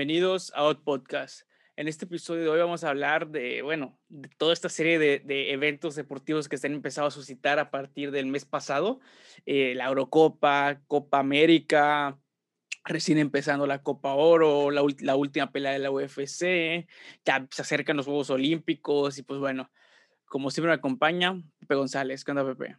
Bienvenidos a Out Podcast. En este episodio de hoy vamos a hablar de, bueno, de toda esta serie de, eventos deportivos que se han empezado a suscitar a partir del mes pasado. Eh, la Eurocopa, Copa América, recién empezando la Copa Oro, la última pelea de la UFC, ya se acercan los Juegos Olímpicos y pues bueno, como siempre me acompaña Pepe González. ¿Qué onda, Pepe?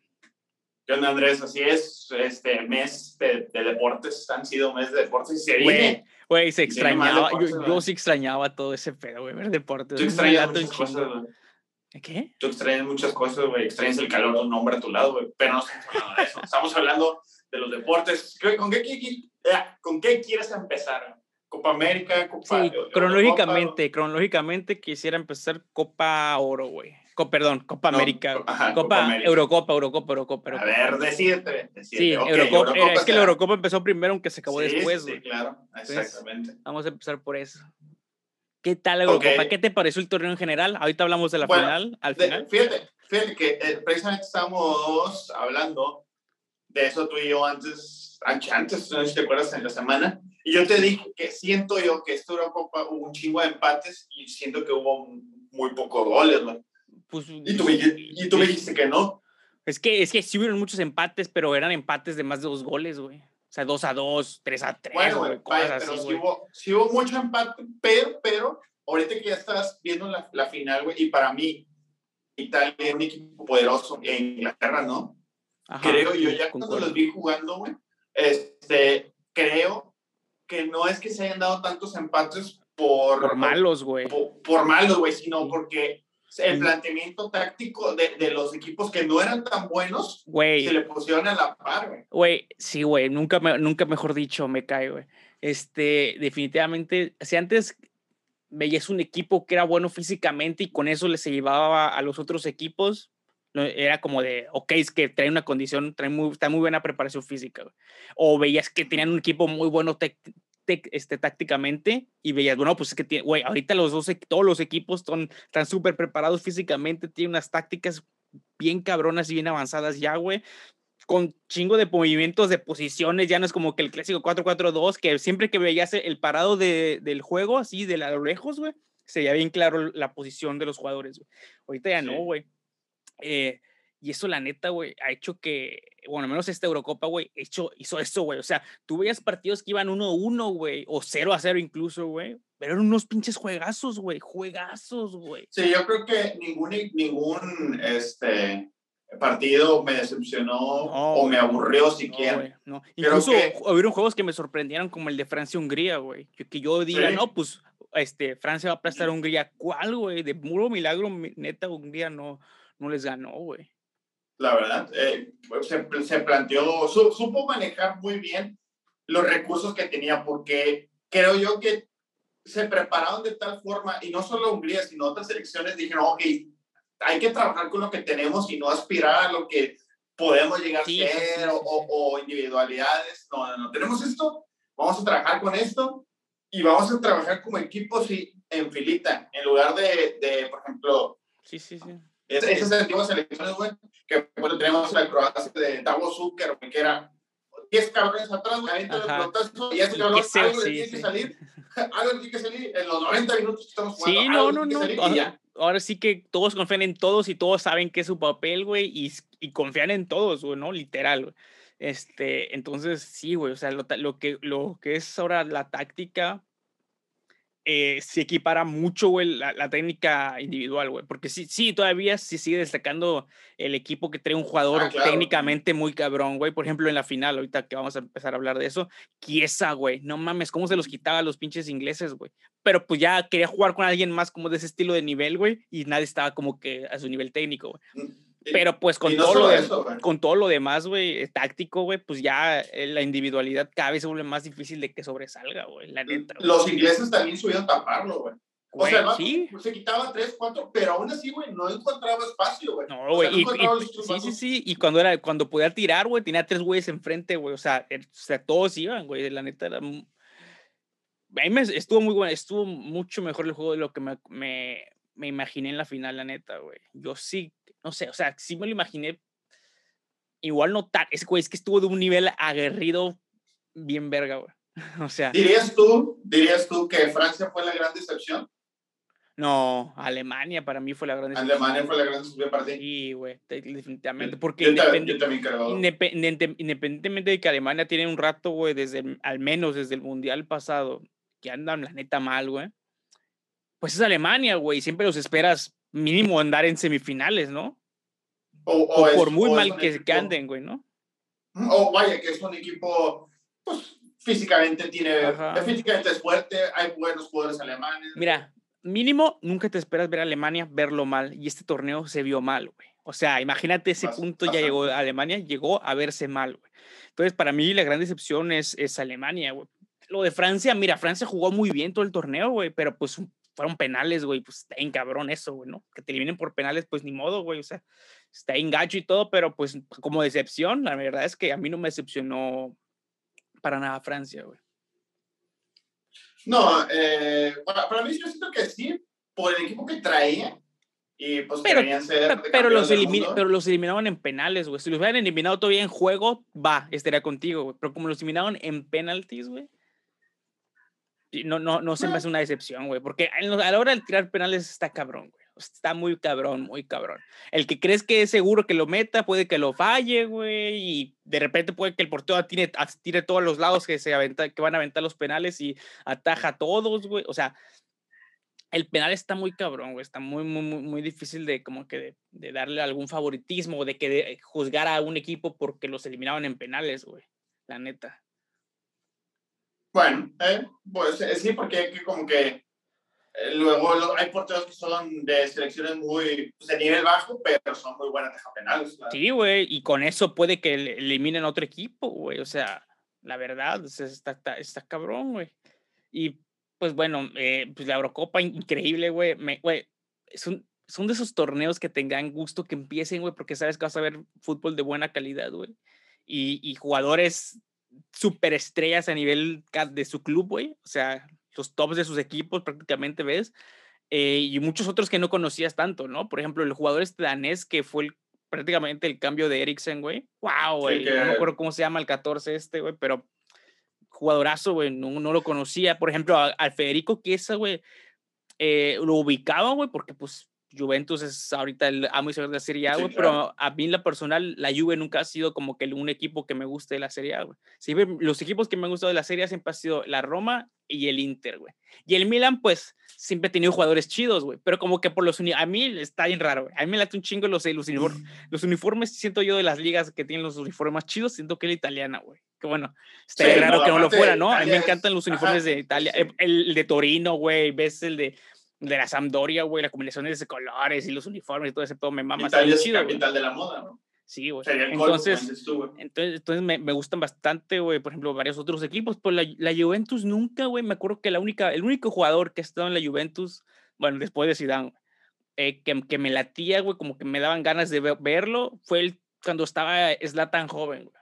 ¿Qué onda, Andrés? Así es, este mes de, de deportes, han sido mes de deportes y se viene. güey, se extrañaba, yo, deportes, yo sí extrañaba todo ese pedo, güey, ver deportes. Tú extrañas muchas cosas, güey. ¿Qué? Tú extrañas muchas cosas, güey. Extrañas el calor de un hombre a tu lado, güey. Pero no estamos hablando de eso. Estamos hablando de los deportes. ¿Qué- ¿Con qué, eh, ¿con qué quieres empezar? ¿Copa América? Copa Sí, cronológicamente, cronológicamente quisiera empezar Copa Oro, güey. Co- perdón, Copa No, América. ajá, Copa, Copa América. Eurocopa, Eurocopa, Eurocopa, A Eurocopa. ver, decídete. Sí, Ok, Eurocopa, era- es que la. Eurocopa empezó primero, aunque se acabó Sí, después, Sí, güey. claro, exactamente. Vamos a empezar por eso. ¿Qué tal la Eurocopa? Ok. ¿Qué te pareció el torneo en general? Ahorita hablamos de la Bueno, final, al De- final. fíjate, fíjate que eh, precisamente estamos hablando de eso tú y yo antes, antes, no sé si te acuerdas, en la semana, y yo te dije que siento yo que esta Eurocopa hubo un chingo de empates y siento que hubo muy pocos goles, güey. Pues, Y tú, me, y tú me dijiste que no. Es que, es que sí hubieron muchos empates, pero eran empates de más de dos goles, güey. O sea, 2 a 2, 3 a 3, Bueno, güey, cosas vaya, así, pero sí güey. hubo, sí hubo mucho empate, pero, pero, ahorita que ya estás viendo la, la final, güey, y para mí, Italia es un equipo poderoso en Inglaterra, ¿no? Ajá, creo yo sí, ya cuando concuerdo. los vi jugando, güey, este, creo que no es que se hayan dado tantos empates por, Por malos, güey. por, por malos, güey, sino Sí. porque el planteamiento táctico de, de los equipos que no eran tan buenos Güey, se le pusieron a la par, güey. Güey, sí, güey, nunca, me- nunca mejor dicho me cae, güey. Este, definitivamente, si antes veías un equipo que era bueno físicamente y con eso le se llevaba a los otros equipos, era como de, ok, es que trae una condición, trae muy, está muy buena preparación física, güey. O veías que tenían un equipo muy bueno este, tácticamente y veías, bueno, pues es que, tiene- güey, ahorita los dos, todos los equipos son, están súper preparados físicamente, tienen unas tácticas bien cabronas y bien avanzadas ya, güey con chingo de movimientos de posiciones, ya no es como que el clásico 4-4-2, que siempre que veías el parado de, del juego, así de a lo lejos, güey, se veía bien claro la posición de los jugadores, güey. Ahorita ya no, güey. Eh, y eso, la neta, güey, ha hecho que, bueno, al menos esta Eurocopa, güey, hecho, hizo eso, güey. O sea, tú veías partidos que iban 1-1, güey, o 0-0 incluso, güey, pero eran unos pinches juegazos, güey, juegazos, güey. Sí, yo creo que ningún, ningún este, partido me decepcionó o me aburrió No, siquiera. no. Creo Incluso que- hubieron juegos que me sorprendieron como el de Francia-Hungría, güey. Que, que yo diga, Sí. no, pues este, Francia va a aplastar a Hungría. ¿Cuál, güey? De puro milagro, mi- neta, Hungría no, no les ganó, güey. La verdad. eh, pues, se, se planteó, su- supo manejar muy bien los recursos que tenía, porque creo yo que se prepararon de tal forma, y no solo Hungría, sino otras selecciones dijeron, ok, hay que trabajar con lo que tenemos y no aspirar a lo que podemos llegar Sí, a ser sí, o, sí, o- o individualidades. No, no, no, tenemos esto, vamos a trabajar con esto y vamos a trabajar como equipos y en filita, en lugar de, de por ejemplo, Sí, sí, sí. es- esas antiguas selecciones, güey, que bueno, tenemos la Croacia de Davo Zucker, que era 10 cabrones atrás, güey, Ajá. pelotazo, y ese cabrón, algo sí, tiene sí. que salir, algo tiene que salir en los 90 minutos que estamos jugando. Sí, no, no, no. Ahora, ahora sí que todos confían en todos y todos saben que es su papel, güey, y, y confían en todos, güey, ¿no? Literal, güey. Este, entonces, sí, güey, o sea, lo, lo que, lo que es ahora la táctica eh, se equipara mucho, güey, la, la técnica individual, güey, porque sí, sí, todavía sí sigue destacando el equipo que trae un jugador Ah, claro. técnicamente muy cabrón, güey, por ejemplo, en la final, ahorita que vamos a empezar a hablar de eso, Chiesa, güey, no mames, cómo se los quitaba a los pinches ingleses, güey, pero pues ya quería jugar con alguien más como de ese estilo de nivel, güey, y nadie estaba como que a su nivel técnico, güey. Y- Pero pues con no todo lo de- eso, con todo lo demás, güey, táctico, güey, pues ya eh, la individualidad cada vez se vuelve más difícil de que sobresalga, güey, la neta. Los ingleses también subieron a taparlo, güey. O sea, sí. se quitaba 3, 4, pero aún así, güey, no encontraba espacio, güey. No, O sea, güey, no sí, sí, sí, y cuando era, cuando podía tirar, güey, tenía tres güeyes enfrente, güey, o sea, o sea, todos iban, güey, la neta era, a mí me estuvo muy bueno, estuvo mucho mejor el juego de lo que me, me, me imaginé en la final, la neta, güey, yo sí, no sé, o sea, sí me lo imaginé, igual no tan, es, güey, es que estuvo de un nivel aguerrido bien verga, güey. O sea. ¿Dirías tú, dirías tú que Francia fue la gran decepción? No, Alemania para mí fue la gran decepción. Alemania fue la gran decepción para ti. Sí, güey, definitivamente. Porque yo, también creo. independientemente de que Alemania tiene un rato, güey, desde, al menos desde el Mundial pasado, que andan la neta mal, güey. Pues es Alemania, güey, siempre los esperas mínimo andar en semifinales, ¿no? O, por muy mal que, que, anden, güey, ¿no? O vaya, que es un equipo, pues físicamente tiene, físicamente es fuerte, hay buenos jugadores alemanes. Mira, mínimo nunca te esperas ver a Alemania verlo mal y este torneo se vio mal, güey. O sea, imagínate ese punto ya llegó Alemania, llegó a verse mal, güey. Entonces, para mí la gran decepción es, es Alemania, güey. Lo de Francia, mira, Francia jugó muy bien todo el torneo, güey, pero pues fueron penales, güey, pues está en cabrón eso, güey, ¿no? Que te eliminen por penales, pues ni modo, güey, o sea, está en gacho y todo, pero pues como decepción, la verdad es que a mí no me decepcionó para nada Francia, güey. No, eh, para, mí yo siento que sí, por el equipo que traía. Y pues pero, ser pero, los pero los eliminaban en penales, güey. Si los hubieran eliminado todavía en juego, va, estaría contigo, güey. Pero como los eliminaban en penalties, güey. No, no, no se me hace una decepción, güey. Porque a la hora de tirar penales está cabrón, güey. Está muy cabrón, muy cabrón. El que crees que es seguro que lo meta, puede que lo falle, güey. Y de repente puede que el portero tire, tire todos los lados que, se aventa, que van a aventar los penales y ataja a todos, güey. O sea, el penal está muy cabrón, güey. Está muy, muy, muy, muy difícil de como que de, darle algún favoritismo o de que de juzgar a un equipo porque los eliminaban en penales, güey. La neta. Bueno, eh, pues eh, sí, porque que como que eh, luego hay porteros que son de selecciones muy pues, de nivel bajo, pero son muy buenas penales. Sí, güey, y con eso puede que eliminen otro equipo, güey. O sea, la verdad, está, está, está cabrón, güey. Y pues bueno, eh, pues la Eurocopa, increíble, güey. Güey, son, son de esos torneos que tengan gusto que empiecen, güey, porque sabes que vas a ver fútbol de buena calidad, güey. Y, y jugadores superestrellas a nivel de su club, güey. O sea, los tops de sus equipos prácticamente ves, eh, y muchos otros que no conocías tanto, ¿no? Por ejemplo, el jugador este danés que fue prácticamente el cambio de Eriksen, güey. ¡Wow, güey! No me acuerdo cómo se llama el 14 este, güey, pero jugadorazo, güey, no, no, lo conocía. Por ejemplo, al Federico Chiesa, güey, eh, lo ubicaba, güey, porque pues Juventus es ahorita el amo y señor de la Serie A, güey, pero a mí en la personal, la Juve nunca ha sido como que un equipo que me guste de la Serie A, güey. los equipos que me han gustado de la Serie A siempre ha sido la Roma y el Inter, güey. Y el Milan, pues, siempre ha tenido jugadores chidos, güey, pero como que por los uniformes, a mí está bien raro, güey. A mí me late un chingo los, los, uniformes, los uniformes, siento yo de las ligas que tienen los uniformes más chidos, siento que la italiana, güey. Que bueno, está bien raro que no lo fuera, ¿no? A mí me encantan los uniformes de Italia, el de Torino, güey, ves el de de la Sampdoria, güey, la combinación de colores y los uniformes y todo ese todo me mama. Italia es chido, capital de la moda, ¿no? Sí, güey. Entonces, entonces, entonces me, me, gustan bastante, güey, por ejemplo, varios otros equipos, pero la, la Juventus nunca, güey, me acuerdo que la única, el único jugador que ha estado en la Juventus, bueno, después de Zidane, eh, que, que, me latía, güey, como que me daban ganas de verlo, fue el, cuando estaba Zlatan joven, güey.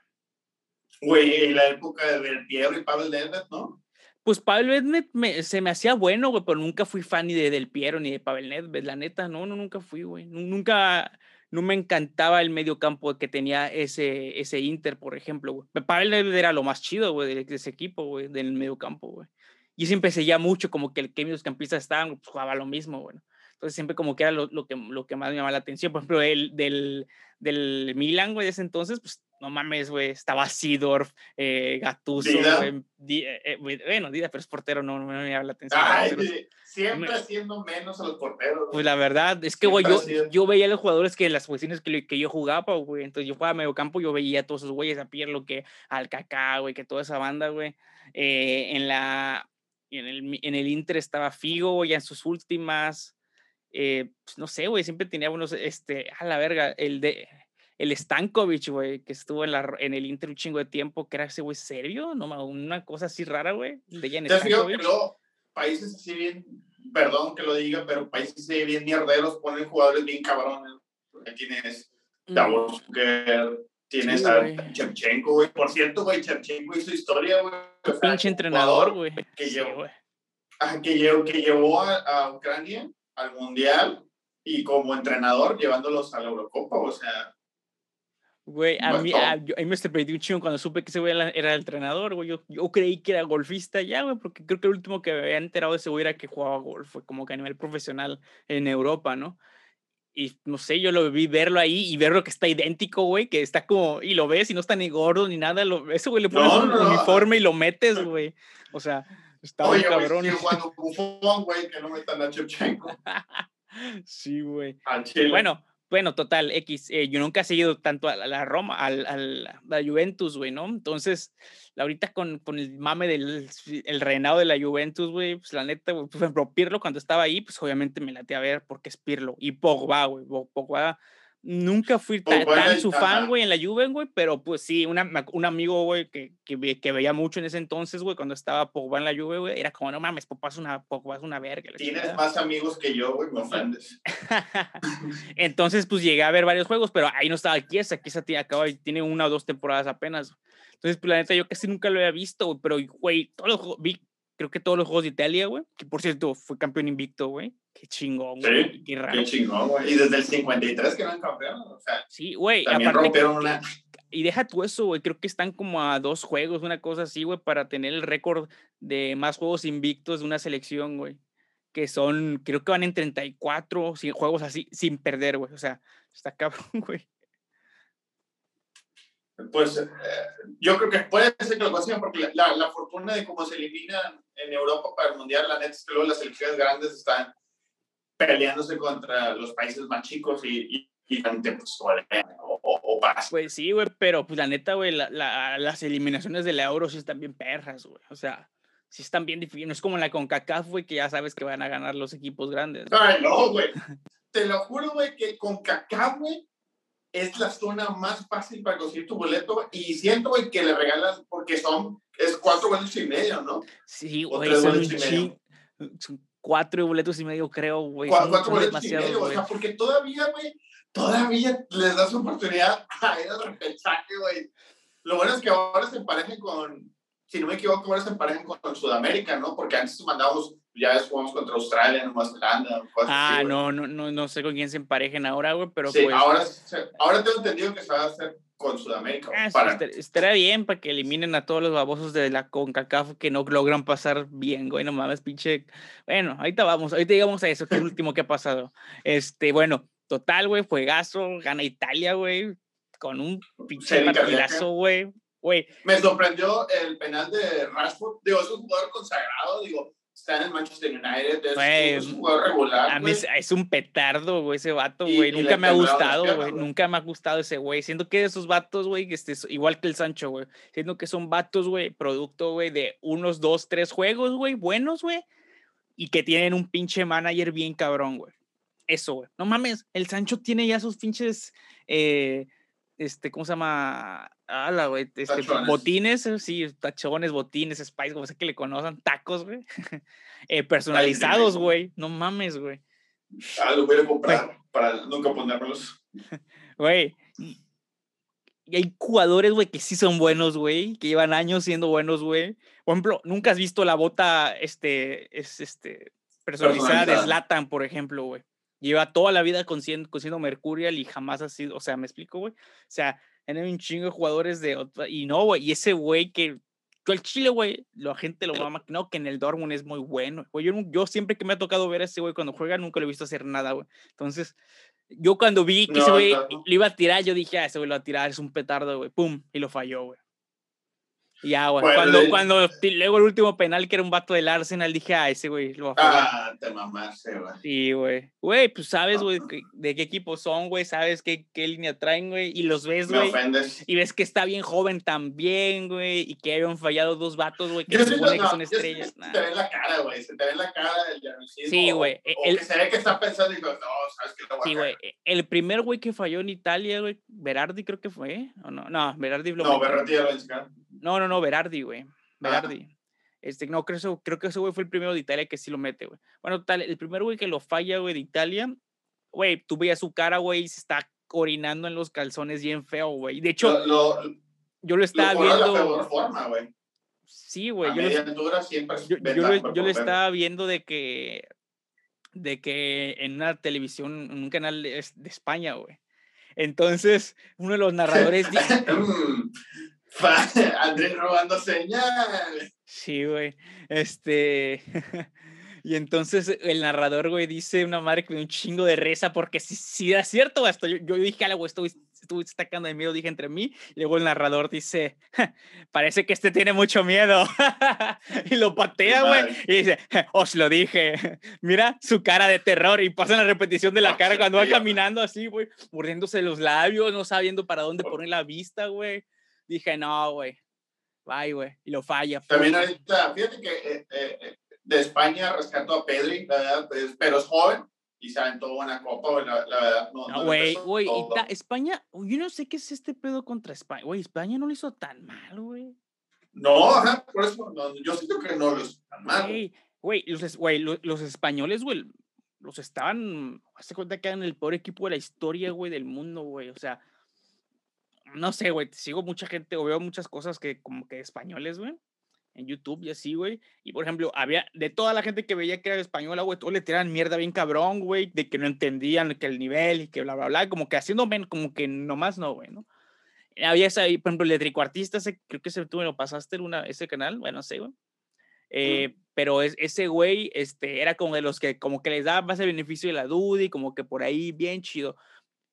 Güey, la época de Del Piero y Pavel Nedved, ¿no? Pues Pavel Nedved se me hacía bueno, güey, pero nunca fui fan ni de Del Piero ni de Pavel Nedved, la neta, no, no, nunca fui, güey. Nunca, no me encantaba el medio campo que tenía ese, ese Inter, por ejemplo, güey. Pavel Nedved era lo más chido, güey, de, ese equipo, güey, del medio campo, güey. Y siempre seguía mucho como que el que los campistas estaban, pues, jugaba lo mismo, güey. Entonces siempre como que era lo, lo, que, lo que más me llamaba la atención. Por ejemplo, el, del, del Milan, güey, de ese entonces, pues no mames, güey, estaba Sidorf, eh, Gattuso, eh, eh, bueno, Dida, pero es portero, no, me llama la atención. siempre haciendo menos a los porteros. Pues la verdad, es que, güey, yo, yo veía a los jugadores que en las posiciones que, que yo jugaba, güey, entonces yo jugaba medio campo, yo veía a todos esos güeyes, a Pierlo, que al Kaká, güey, que toda esa banda, güey, en la, en el, en el Inter estaba Figo, ya en sus últimas, pues, no sé, güey, siempre tenía unos, este, a la verga, el de el Stankovic, güey, que estuvo en, la, en el Inter un chingo de tiempo, que era ese güey serio, ¿no? Una cosa así rara, güey, de Jan Stankovic. países así bien, perdón que lo diga, pero países así bien mierderos ponen jugadores bien cabrones. Tienes mm. Davos tienes a Chevchenko, güey. Por cierto, güey, Chevchenko hizo historia, güey. Pinche entrenador, güey. Que, llevó, que, llevó, que llevó a, a Ucrania al Mundial y como entrenador llevándolos a la Eurocopa, o sea Güey, a mí, a, yo, a mí me sorprendió un chingo cuando supe que ese güey era, el entrenador, güey. Yo, yo creí que era golfista ya, güey, porque creo que el último que me había enterado de ese güey era que jugaba golf, fue como que a nivel profesional en Europa, ¿no? Y no sé, yo lo vi verlo ahí y verlo que está idéntico, güey, que está como, y lo ves y no está ni gordo ni nada, lo, ese güey le pones No, un no, no. uniforme y lo metes, güey. O sea, está muy Oye, güey, cabrón. jugando Bufón, güey, que no metan a Chevchenko sí, güey. Bueno, bueno, total, X. eh, yo nunca he seguido tanto a la, Roma, al, al- a la Juventus, güey, ¿no? Entonces, ahorita con, con el mame del el reinado de la Juventus, güey, pues la neta, güey, por ejemplo, Pirlo cuando estaba ahí, pues obviamente me late a ver porque es Pirlo. Y Pogba, güey, Pogba. Nunca fui tan su fan, güey, en la Juve, güey, pero pues sí, una, un amigo, güey, que, que, ve- que veía mucho en ese entonces, güey, cuando estaba Pogba en la Juve, güey, era como, no mames, Pogba es una, Pogba es una verga. Tienes chingada". más amigos que yo, güey, me ofendes. Entonces, pues llegué a ver varios juegos, pero ahí no estaba. Chiesa tiene, acaba, tiene una o dos temporadas apenas. Entonces, pues la neta, yo casi nunca lo había visto, güey, pero, güey, todos los, vi, creo que todos los juegos de Italia, güey, que por cierto fue campeón invicto, güey. Qué chingón, güey. Sí, Qué raro. Qué chingón, güey. Y desde el 53 que eran campeones, o sea, Sí, güey. también aparte rompieron que- una. Y deja tú eso, güey. Creo que están como a dos juegos, una cosa así, güey, para tener el récord de más juegos invictos de una selección, güey. Que son, creo que van en 34 cien juegos así, sin perder, güey. O sea, está cabrón, güey. Pues eh, yo creo que puede ser que lo consigan porque la, la, la fortuna de cómo se eliminan en Europa para el Mundial, la neta es que luego las selecciones grandes están peleándose contra los países más chicos y, y, y pues, o, o, o pasan. Pues sí, güey, pero pues la neta, güey, la- la- las eliminaciones de la Euro sí están bien perras, güey. O sea, sí están bien difíciles. No es como la CONCACAF, güey, que ya sabes que van a ganar los equipos grandes. Ay, no, güey. Te lo juro, güey, que con Kaká, güey, es la zona más fácil para conseguir tu boleto. Y siento, güey, que le regalas, porque son, es cuatro boletos y medio, ¿no? Sí, güey, son son cuatro boletos y medio, creo, güey. Cuatro boletos y medio, o sea, porque todavía, güey, todavía les das oportunidad a ir al repechaje, güey. Lo bueno es que ahora se emparejen con, si no me equivoco, ahora se emparejen con, con Sudamérica, ¿no? Porque antes mandábamos, ya ves, jugamos contra Australia, Nueva Zelanda, cosas Ah, así, no, no, no, no sé con quién se emparejen ahora, güey, pero Sí, pues. ahora, ahora tengo entendido que se va a hacer con Sudamérica. Ah, sí, para, estar- estaría bien para que eliminen a todos los babosos de la CONCACAF que no logran pasar bien, güey. No mames, pinche. Bueno, ahorita vamos, ahorita llegamos a eso, que es lo último que ha pasado. Este, bueno, total, güey, juegazo, gana Italia, güey, con un pinche partidazo, güey. Güey, Me sorprendió el penal de Rashford. Digo, es un jugador consagrado, digo, está en el Manchester United, es, un jugador regular. a mí güey. es, un petardo, güey, ese vato, güey. Nunca me ha gustado, güey. Nunca me ha gustado ese güey. Siento que esos vatos, güey, que este, igual que el Sancho, güey. Siento que son vatos, güey, producto, güey, de unos dos, tres juegos, güey, buenos, güey. Y que tienen un pinche manager bien cabrón, güey. Eso, güey. No mames, el Sancho tiene ya sus pinches, eh, este, ¿cómo se llama? Ala, güey, este, Tachones. botines, eh, sí, tachones, botines, spice, como sea que le conozcan, tacos, güey. eh, personalizados, güey. No mames, güey. Ah, lo voy a comprar para nunca ponérmelos. Güey. Y hay jugadores, güey, que sí son buenos, güey, que llevan años siendo buenos, güey. Por ejemplo, nunca has visto la bota, este, es, este, personalizada de Personalizada. Zlatan, por ejemplo, güey. Lleva toda la vida con siendo, con siendo Mercurial y jamás ha sido, o sea, ¿me explico, güey? O sea, tienen un chingo de jugadores de otra, y no, güey, y ese güey que, yo al Chile, güey, la gente lo mama, no, que en el Dortmund es muy bueno, güey. Yo, yo siempre que me ha tocado ver a ese güey cuando juega, nunca lo he visto hacer nada, güey. Entonces, yo cuando vi que ese No, güey claro. lo iba a tirar, yo dije, ah, ese güey lo va a tirar, es un petardo, güey. Pum, y lo falló, güey. Y ya, güey. Bueno, cuando, cuando luego el último penal, que era un vato del Arsenal, dije, ah, ese güey lo va a fallar. Ah, te mamaste, güey. Sí, güey. Güey, pues sabes, No. güey, que- de qué equipo son, güey, sabes qué, qué línea traen, güey, y los ves, güey. Y ves que está bien joven también, güey, y que habían fallado dos vatos, güey, que Yo se supone que no, son yo siento estrellas. que nah. Se te ve en la cara, güey. Se te ve en la cara el nerviosismo. Sí, güey, e- O, el- que se ve que está pensando y digo, no, sabes que lo voy a Sí, güey. e- El primer güey que falló en Italia, güey, Berardi creo que fue, ¿o no? No, Berardi lo No. Berratti ya lo. No, no, no, Berardi, güey. Ah. Berardi. Este, no, creo, creo que ese güey fue el primero de Italia que sí lo mete, güey. Bueno, tal, el primer güey que lo falla, güey, de Italia, güey, tú veías su cara, güey, y se está orinando en los calzones bien feo, güey. De hecho, Lo, lo, yo lo estaba lo pone de la viendo. forma, güey. Sí, güey. Yo, lo- siempre yo, yo yo lo estaba viendo de que, de que en una televisión, en un canal de, de España, güey, Entonces, uno de los narradores dice... Andrés robando señal. Sí, güey. Este... Y entonces el narrador, güey, dice una madre que me un chingo de reza porque si, si era cierto, hasta yo, yo dije algo, estuve, estuve destacando de miedo, dije entre mí, y luego el narrador dice, parece que este tiene mucho miedo. y lo patea, güey, y dice, os lo dije, mira su cara de terror y pasa la repetición de la cara cuando va caminando así, güey, mordiéndose los labios, no sabiendo para dónde poner la vista, güey. Dije, no, güey, bye, güey, y lo falla. También ahorita, fíjate que eh, eh, eh de España rescató a Pedri, la verdad, pues, pero es joven y se aventó una copa, la, la verdad. No, güey, güey, España, yo no sé qué es este pedo contra España. Güey, España no lo hizo tan mal, güey. No, ajá, por eso, yo siento que no lo hizo tan mal. Güey, los, los, los, españoles, güey, los estaban, hace cuenta que eran el peor equipo de la historia, güey, del mundo, güey. O sea, no sé, güey, sigo mucha gente o veo muchas cosas que como que españoles, güey en YouTube y así, güey. Y por ejemplo, había de toda la gente que veía que era española, güey, todos le tiraban mierda bien cabrón, güey, de que no entendían que el nivel y que bla, bla, bla, como que haciendo como que nomás no, güey, ¿no? Había esa, por ejemplo, el de Tricuartista, creo que ese tú me lo pasaste en una, ese canal, bueno, no sé, güey. Eh, pero es, ese güey este, era como de los que como que les daba más el beneficio de la duda y como que por ahí bien chido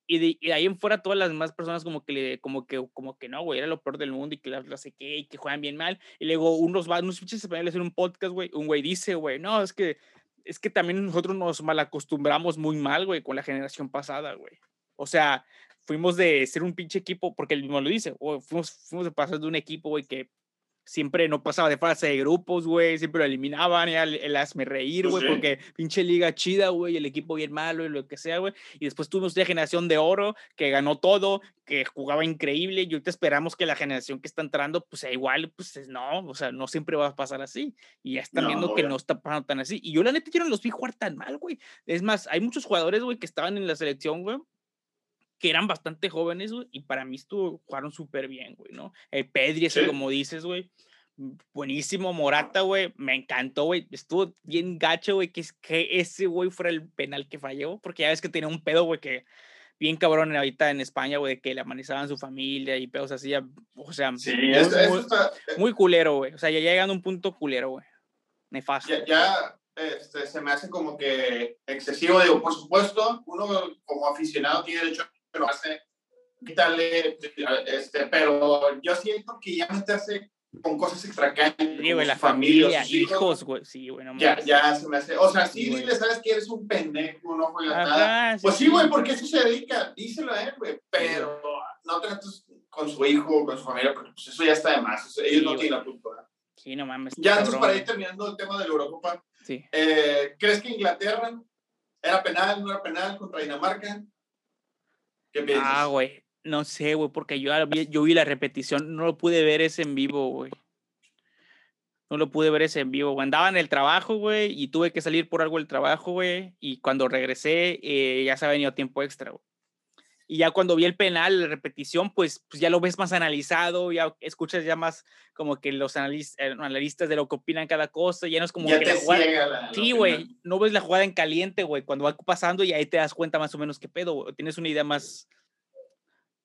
y de, ahí en fuera todas las demás personas como que le, como que, como que no, güey, era lo peor del mundo y que no sé qué, y que juegan bien mal. Y luego unos, unos pinches españoles en un podcast, güey, un güey dice, güey, no, es que, es que también nosotros nos malacostumbramos muy mal, güey, con la generación pasada, güey. O sea, fuimos de ser un pinche equipo, porque él mismo lo dice, güey, fuimos, fuimos de pasar de un equipo, güey, que siempre no pasaba de fase de grupos, güey, siempre lo eliminaban, ya el, el hazme reír, güey, porque pinche liga chida, güey, el equipo bien malo y lo que sea, güey. Y después tuvimos una generación de oro que ganó todo, que jugaba increíble, y ahorita esperamos que la generación que está entrando, pues sea igual, pues no, o sea, no siempre va a pasar así. Y ya están viendo que no está pasando tan así. Y yo la neta yo no los vi jugar tan mal, güey. Es más, hay muchos jugadores, güey, que estaban en la selección, güey, que eran bastante jóvenes, güey, y para mí estuvo, jugaron súper bien, güey, ¿no? El Pedri, ese, como dices, güey, buenísimo, Morata, güey, me encantó, güey, estuvo bien gacho, güey, que, que ese, güey, fuera el penal que falló, porque ya ves que tenía un pedo, güey, que bien cabrón ahorita en España, güey, que le amanizaban su familia y pedos así, o sea, muy, muy, culero, güey, o sea, ya llegando a un punto culero, güey, nefasto. Ya, ya este, se me hace como que excesivo, digo, por supuesto, uno como aficionado tiene derecho lo hace, quitarle, este, pero yo siento que ya hace con cosas extracanchas. Sí, güey, la familia, hijos, güey. Sí, güey, Ya, ya se me hace. O sea, sí, dile, sabes que eres un pendejo, no juegas nada. pues sí, güey, porque eso se dedica. Díselo a él, güey. Pero no trates con su hijo, con su familia, porque pues eso ya está de más. ellos no tienen la culpa. Sí, no mames. Ya, entonces, para ir terminando el tema de la Eurocopa, sí. Eh, ¿crees que Inglaterra era penal, no era penal contra Dinamarca? ¿Qué piensas? Ah, güey. No sé, güey, porque yo, yo vi la repetición, no lo pude ver ese en vivo, güey. No lo pude ver ese en vivo. Andaba en el trabajo, güey, y tuve que salir por algo del trabajo, güey. Y cuando regresé, eh, ya se ha venido tiempo extra, güey. Y ya cuando vi el penal, la repetición, pues, pues ya lo ves más analizado, ya escuchas ya más como que los analistas, eh, analistas de lo que opinan cada cosa, ya no es como ya que la jugada. sí, güey, no ves la jugada en caliente, güey, cuando va pasando y ahí te das cuenta más o menos qué pedo, güey. Tienes una idea más,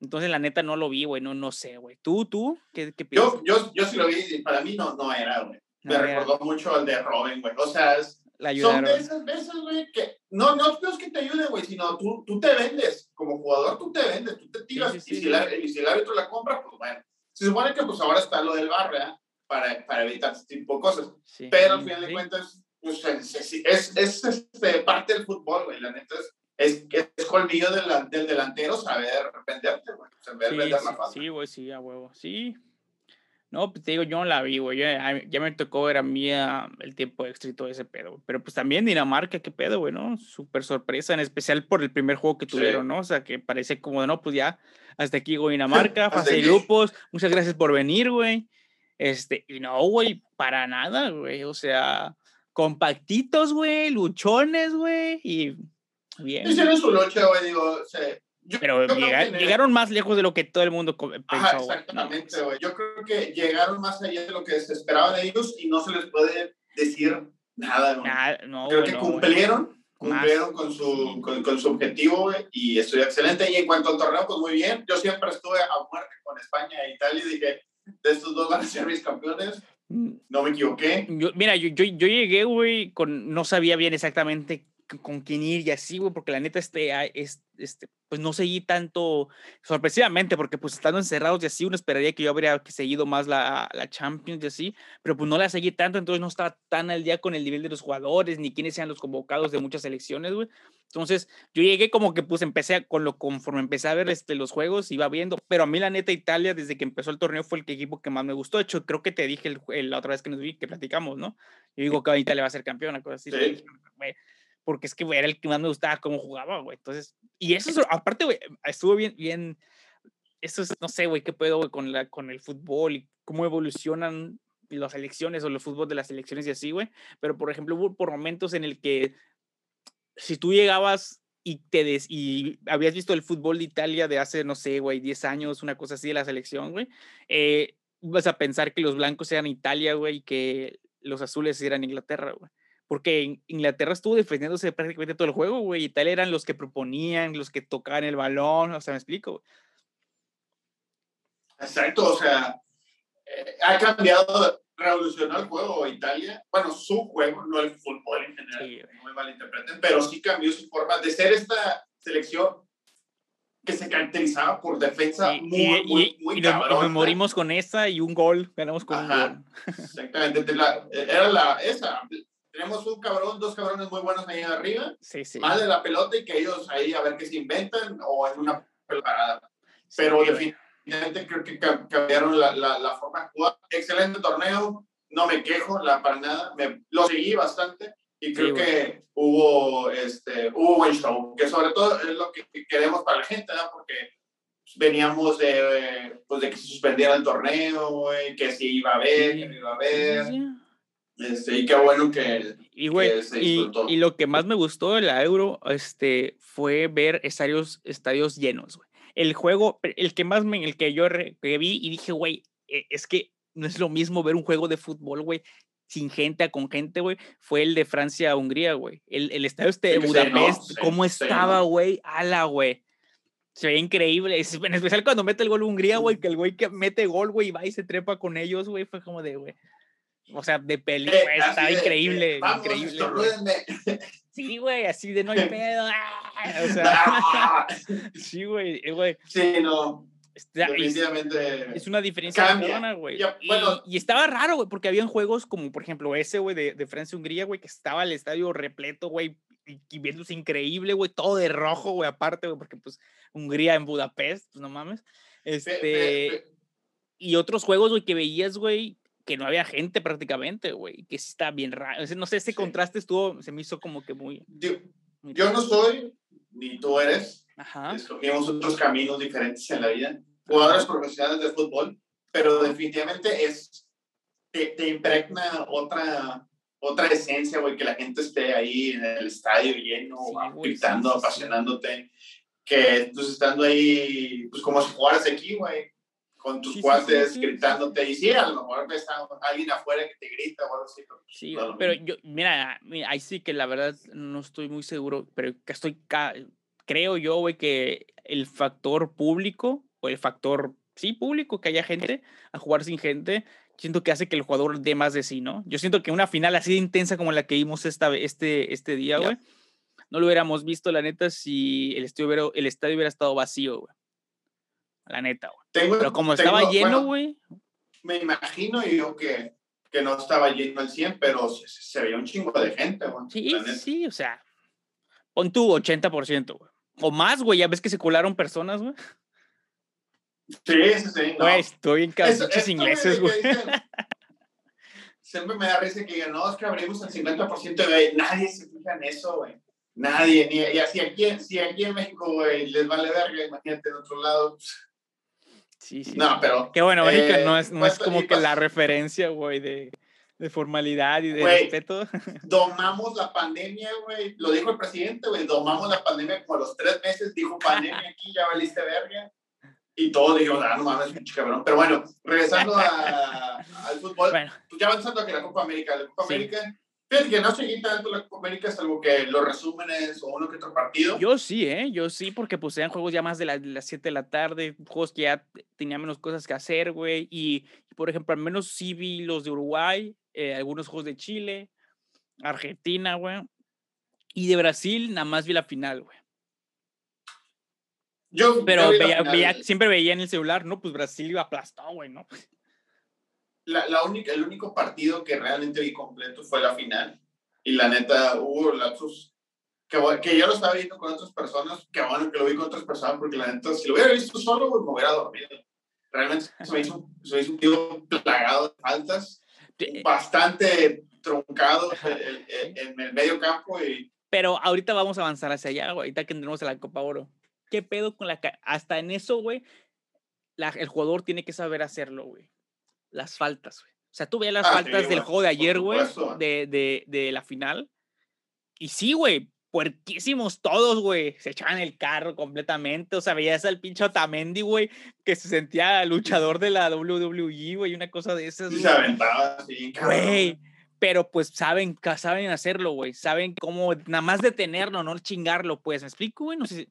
entonces, la neta, no lo vi, güey, no, no sé, güey. ¿Tú, tú? ¿Qué, qué piensas? Yo, yo, yo sí lo vi y para mí no, no era, güey. Me recordó mucho al de Robin, güey. O sea, es, son de esas veces, güey, que no, no, es que te ayude, güey, sino tú, tú te vendes. Como jugador, tú te vendes, tú te tiras. y, si el, y, si el, árbitro la compra, pues bueno. Se supone que pues ahora está lo del bar, ¿verdad? Para, para evitar este tipo de cosas. Pero al final de cuentas, pues es, es, es, este, parte del fútbol, güey. La neta es es, es colmillo del, del delantero saber venderte, güey. Saber sí, vender la falta. Sí, güey, sí, a huevo. Sí. No, pues te digo, yo no la vi, güey. Ya, ya, me tocó ver a mí el tiempo extra y todo ese pedo. Pero pues también Dinamarca, qué pedo, güey, ¿no? Súper sorpresa, en especial por el primer juego que tuvieron, ¿no? O sea, que parece como, no, pues ya, hasta aquí, güey, Dinamarca, fase de grupos. Muchas gracias por venir, güey. Este, y no, güey, para nada, güey. O sea, compactitos, güey, luchones, güey, y Bien. Hicieron su noche, güey, digo, pero llegaron más lejos de lo que todo el mundo pensó. Ajá, exactamente, güey. Yo creo que llegaron más allá de lo que se esperaba de ellos y no se les puede decir nada, güey. no, creo que cumplieron, cumplieron con su, con, con, su objetivo y estuvo excelente. Y en cuanto al torneo, pues muy bien. Yo siempre estuve a muerte con España e Italia y dije, de estos dos van a ser mis campeones. Mm. No me equivoqué. Yo, mira, yo, yo, yo llegué, güey, con, no sabía bien exactamente con quién ir y así, güey, porque la neta, este, este, pues no seguí tanto, sorpresivamente, porque pues estando encerrados y así, uno esperaría que yo habría seguido más la, la Champions y así, pero pues no la seguí tanto, entonces no estaba tan al día con el nivel de los jugadores, ni quiénes sean los convocados de muchas selecciones, güey. Entonces, yo llegué como que pues empecé con lo, conforme empecé a ver este, los juegos, iba viendo, pero a mí la neta Italia, desde que empezó el torneo, fue el equipo que más me gustó. De hecho, creo que te dije la otra vez que nos vi, que platicamos, ¿no? Yo digo que Italia va a ser campeona, cosas así. Sí porque es que, güey, era el que más me gustaba cómo jugaba, güey. Entonces, y eso, aparte, güey, estuvo bien, bien, eso es, no sé, güey, qué pedo, güey, con, la, con el fútbol y cómo evolucionan las elecciones o el fútbol de las elecciones y así, güey. Pero, por ejemplo, hubo por momentos en el que si tú llegabas y te des, y habías visto el fútbol de Italia de hace, no sé, güey, 10 años, una cosa así de la selección, güey, eh, ibas a pensar que los blancos eran Italia, güey, y que los azules eran Inglaterra, güey porque Inglaterra estuvo defendiéndose prácticamente todo el juego, güey. Italia eran los que proponían, los que tocaban el balón, o sea, me explico. Exacto, o sea, eh, ha cambiado, revolucionó el juego Italia. Bueno, su juego, no el fútbol en general, no me malinterpreten, pero sí cambió su forma de ser esta selección que se caracterizaba por defensa muy, y, muy, muy y nos, morimos con esa y un gol, ganamos con un gol. Exactamente, era la, esa, tenemos un cabrón, dos cabrones muy buenos ahí arriba, sí, sí. más de la pelota y que ellos ahí a ver qué se inventan o en una preparada. Pero definitivamente creo que cambiaron la, la, la, forma de jugar. Excelente torneo, no me quejo la, para nada, me, lo seguí bastante y creo que hubo, este, hubo buen show, que sobre todo es lo que queremos para la gente, ¿no? porque veníamos de, pues de que se suspendiera el torneo, que se iba a ver, que no iba a ver. Este, y qué bueno que, y, y, lo que más me gustó de la Euro este, fue ver estadios, estadios llenos, güey. El juego, el que más me, el que yo vi y dije, güey, e, es que no es lo mismo ver un juego de fútbol, güey, sin gente a con gente, güey, fue el de Francia-Hungría, güey. El, el estadio este de Budapest, ¿cómo estaba, güey? Ala, güey. Se ve increíble, en especial cuando mete el gol Hungría, güey, que el güey que mete gol, güey, va y se trepa con ellos, güey, fue como de, güey. O sea, de película, eh, está increíble, increíble. Sí, güey, así de no hay pedo. Ah, o sea, sí, güey, eh, güey. Sí, no. Definitivamente. Es una diferencia de güey. Y, estaba raro, güey, porque habían juegos como, por ejemplo, ese, güey, de, de Francia-Hungría, güey, que estaba el estadio repleto, güey, y, y viéndose increíble, güey, todo de rojo, güey, aparte, güey, porque pues Hungría en Budapest, pues no mames. Este. y otros juegos, güey, que veías, güey, que no había gente prácticamente, güey, que sí está bien raro. No sé, ese contraste estuvo, se me hizo como que muy... Yo, no soy, ni tú eres, Ajá. escogimos otros caminos diferentes en la vida, jugadores profesionales de fútbol, pero definitivamente es, te, te impregna otra, otra esencia, güey, que la gente esté ahí en el estadio lleno, gritando, apasionándote, que tú estando ahí, pues como si jugaras aquí, güey con tus cuates gritándote. Y sí, a lo mejor está alguien afuera que te grita o algo así. Sí, pero yo, mira, ahí sí que la verdad no estoy muy seguro, pero que estoy, creo yo, güey, que el factor público o el factor, sí, público, que haya gente a jugar sin gente, siento que hace que el jugador dé más de sí, ¿no? Yo siento que una final así de intensa como la que vimos esta, este, este día, güey, no lo hubiéramos visto, la neta, si el estadio hubiera, el estadio hubiera estado vacío, güey la neta, güey. Pero como estaba lleno, güey. me imagino yo que, que no estaba lleno al 100, pero se, se veía un chingo de gente, güey. Sí, sí, o sea, pon tu 80%, güey. O más, güey, ya ves que se colaron personas, güey. Sí, sí, sí. Güey, estoy en muchos ingleses, güey. Siempre me da risa que digan, no, es que abrimos el 50% de nadie se fija en eso, güey. Nadie, ni, y así aquí, si aquí en México, güey, les vale verga, imagínate en otro lado. Pues, Sí, sí. No, pero. Qué bueno, México no es, no pues, es como que la referencia, güey, de, de, formalidad y de respeto. Domamos la pandemia, güey. Lo dijo el presidente, güey. Domamos la pandemia como a los tres meses. Dijo pandemia aquí, ya valiste verga. Y todos dijeron, ah, no mames, pinche cabrón. Pero bueno, regresando a, al fútbol, bueno. pues ya avanzando a que la Copa América. La Copa América Fíjate que no seguí tanto la Copa América, salvo que los resúmenes o uno que otro partido. Yo sí, ¿eh? Yo sí, porque pues eran juegos ya más de, las 7 de la tarde, juegos que ya tenían menos cosas que hacer, güey. Y, por ejemplo, al menos sí vi los de Uruguay, eh, algunos juegos de Chile, Argentina, güey. Y de Brasil, nada más vi la final, güey. Yo, Pero veía, siempre veía en el celular, no, pues Brasil iba aplastado, güey, ¿no? La, la, única, el único partido que realmente vi completo fue la final. Y la neta, hubo lapsos que, que yo lo estaba viendo con otras personas, que bueno que lo vi con otras personas, porque la neta, si lo hubiera visto solo, pues me hubiera dormido. Realmente se me hizo, se me hizo un tío plagado de faltas, bastante truncado en, en el medio campo y pero ahorita vamos a avanzar hacia allá, güey. Ahorita que entremos a la Copa Oro. ¿Qué pedo con la... Hasta en eso, güey, el jugador tiene que saber hacerlo, güey. Las faltas, güey. O sea, tú veías las ah, faltas del juego de ayer, güey, de, de, de, la final. Y sí, güey, puerquísimos todos, güey. Se echaban el carro completamente. O sea, veías al pinche Otamendi, güey, que se sentía luchador de la WWE, güey, una cosa de esas. Y se aventaba así, Güey pero pues saben, saben hacerlo, güey. Saben cómo nada más detenerlo, no chingarlo, pues. ¿Me explico, güey? No sé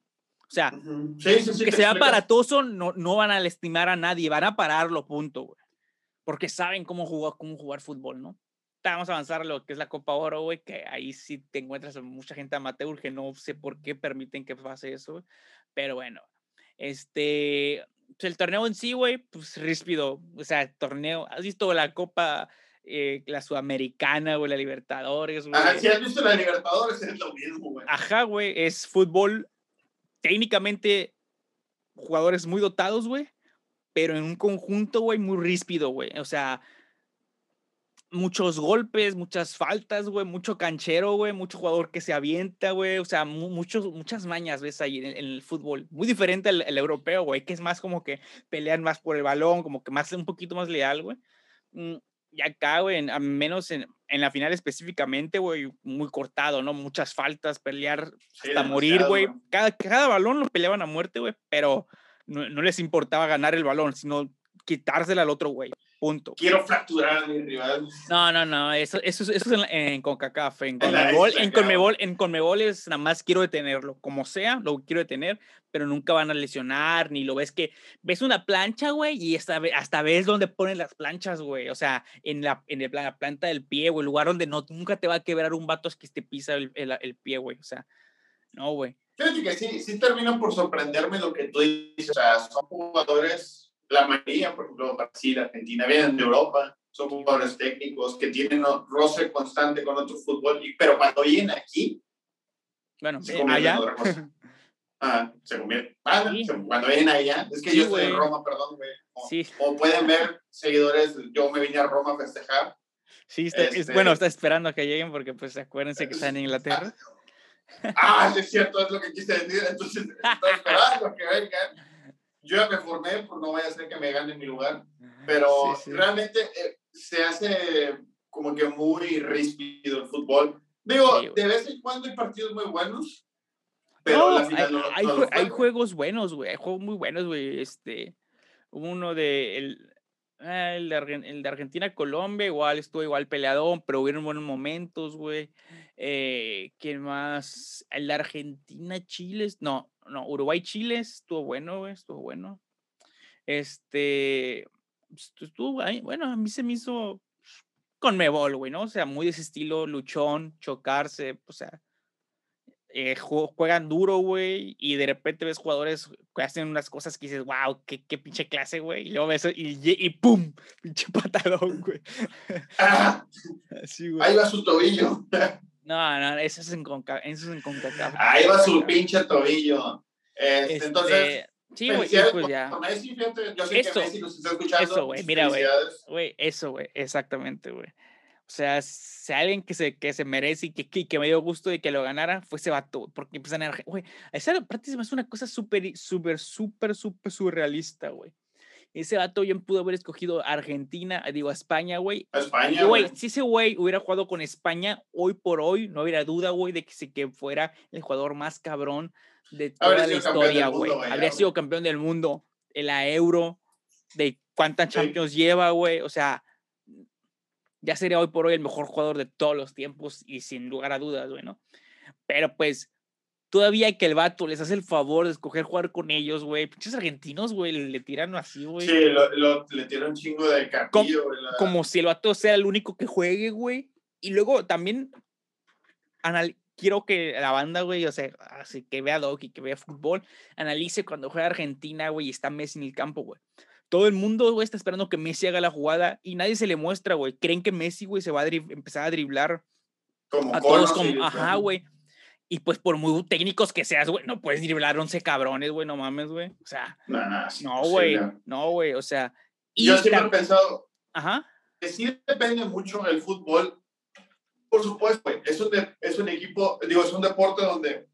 o sea, que sea aparatoso, no, no van a lastimar a nadie, van a pararlo, punto, güey. Porque saben cómo jugar, cómo jugar fútbol, ¿no? Vamos a avanzar a lo que es la Copa Oro, güey, que ahí sí te encuentras mucha gente amateur que no sé por qué permiten que pase eso, Pero bueno, este, pues, el torneo en sí, güey, pues ríspido. O sea, el torneo, ¿has visto la Copa eh, la Sudamericana, güey, la Libertadores, güey. Ajá, si has visto la Libertadores, es lo mismo, güey. Ajá, güey, es fútbol técnicamente jugadores muy dotados, güey, pero en un conjunto, güey, muy ríspido, güey. O sea, muchos golpes, muchas faltas, güey, mucho canchero, güey, mucho jugador que se avienta, güey, o sea, muchos, muchas mañas ves ahí en, el fútbol. Muy diferente al, europeo, güey, que es más como que pelean más por el balón, como que más un poquito más leal, güey. Mm, y acá, güey, al menos en, en, la final específicamente, güey, muy cortado, ¿no? Muchas faltas, pelear hasta morir, güey. Cada, cada balón lo peleaban a muerte, güey, pero no, no, les importaba ganar el balón, sino quitársela al otro, güey. Punto. Quiero fracturar a mi rival. No, no, no, eso, eso, eso es en, en CONCACAF. En Conmebol, en, Conmebol, en Conmebol es nada más quiero detenerlo. Como sea, lo quiero detener, pero nunca van a lesionar, ni lo ves que ves una plancha, güey, y hasta, hasta ves dónde ponen las planchas, güey. O sea, en la, en la planta del pie, güey, el lugar donde no, nunca te va a quebrar un vato es que te pisa el, el, el pie, güey. O sea, no, güey. Fíjate que sí, sí terminan por sorprenderme lo que tú dices. O sea, son jugadores la mayoría, por ejemplo, Brasil, Argentina, vienen de Europa, son jugadores técnicos que tienen roce constante con otro fútbol, pero cuando vienen aquí, bueno, se allá. Otra cosa. Ah, se convierte. Ah, cuando vienen allá, es que yo estoy en Roma, perdón, güey. O, sí. o, pueden ver, seguidores, yo me vine a Roma a festejar. Sí, este bueno, está esperando a que lleguen porque, pues, acuérdense que están en Inglaterra. Ah, es cierto, es lo que quise decir. Entonces, estoy esperando que vengan yo ya me formé, pues no vaya a ser que me gane mi lugar, pero realmente eh, se hace como que muy ríspido el fútbol. Digo, de vez en cuando hay partidos muy buenos, pero la final hay, no, hay, juegos buenos, güey, hay juegos muy buenos, güey. Este, uno de el, ah, el, de, el de Argentina-Colombia, igual estuvo igual peleadón, pero hubieron buenos momentos, güey. Eh, ¿Quién más? El de Argentina-Chile, no, no, Uruguay-Chile estuvo bueno, güey, estuvo bueno. Este, pues, estuvo bueno, a mí se me hizo con Mebol, güey, ¿no? O sea, muy de ese estilo, luchón, chocarse, o sea, eh, juegan duro, güey, y de repente ves jugadores que hacen unas cosas que dices, wow, qué, qué pinche clase, güey, y luego ves y, y, ¡pum! Pinche patadón, güey. Ah, Ahí va su tobillo. No, no, eso es en, Conca, eso es en CONCACAF. Ahí va su pinche tobillo. Este, este, entonces, sí, güey, pues ya. Messi, fíjate, yo sé eso, que Messi nos está escuchando. Eso, güey, mira, güey. Güey, eso, güey, exactamente, güey. O sea, si alguien que se, que se merece y que, que, que, me dio gusto de que lo ganara fue ese vato, porque empiezan a... Güey, esa parte es una cosa súper, súper, súper, súper surrealista, güey. Ese vato bien pudo haber escogido Argentina, digo, a España, güey. España, güey. Si ese güey hubiera jugado con España, hoy por hoy, no hubiera duda, güey, de que, se, que fuera el jugador más cabrón de toda la historia, güey. Habría sido campeón del mundo, en la Euro, de cuántas Champions lleva, güey. O sea, ya sería hoy por hoy el mejor jugador de todos los tiempos y sin lugar a dudas, güey, ¿no? Pero pues todavía que el vato les hace el favor de escoger jugar con ellos, güey. Pinches argentinos, güey, le, tiran así, güey. Sí, le tiran un chingo de cartillo, como, como si el vato sea el único que juegue, güey. Y luego también quiero que la banda, güey, o sea, así que vea Doc y que vea fútbol, analice cuando juega Argentina, güey, y está Messi en el campo, güey. Todo el mundo, güey, está esperando que Messi haga la jugada y nadie se le muestra, güey. Creen que Messi, güey, se va a empezar a driblar como a todos como, ajá, güey. Y pues por muy técnicos que seas, güey, no puedes driblar 11 cabrones, güey, no mames, güey. O sea, no, güey, no, güey, o sea. Yo siempre he pensado ajá. que sí depende mucho el fútbol por supuesto, güey. Es un, es un equipo, digo, es un deporte donde,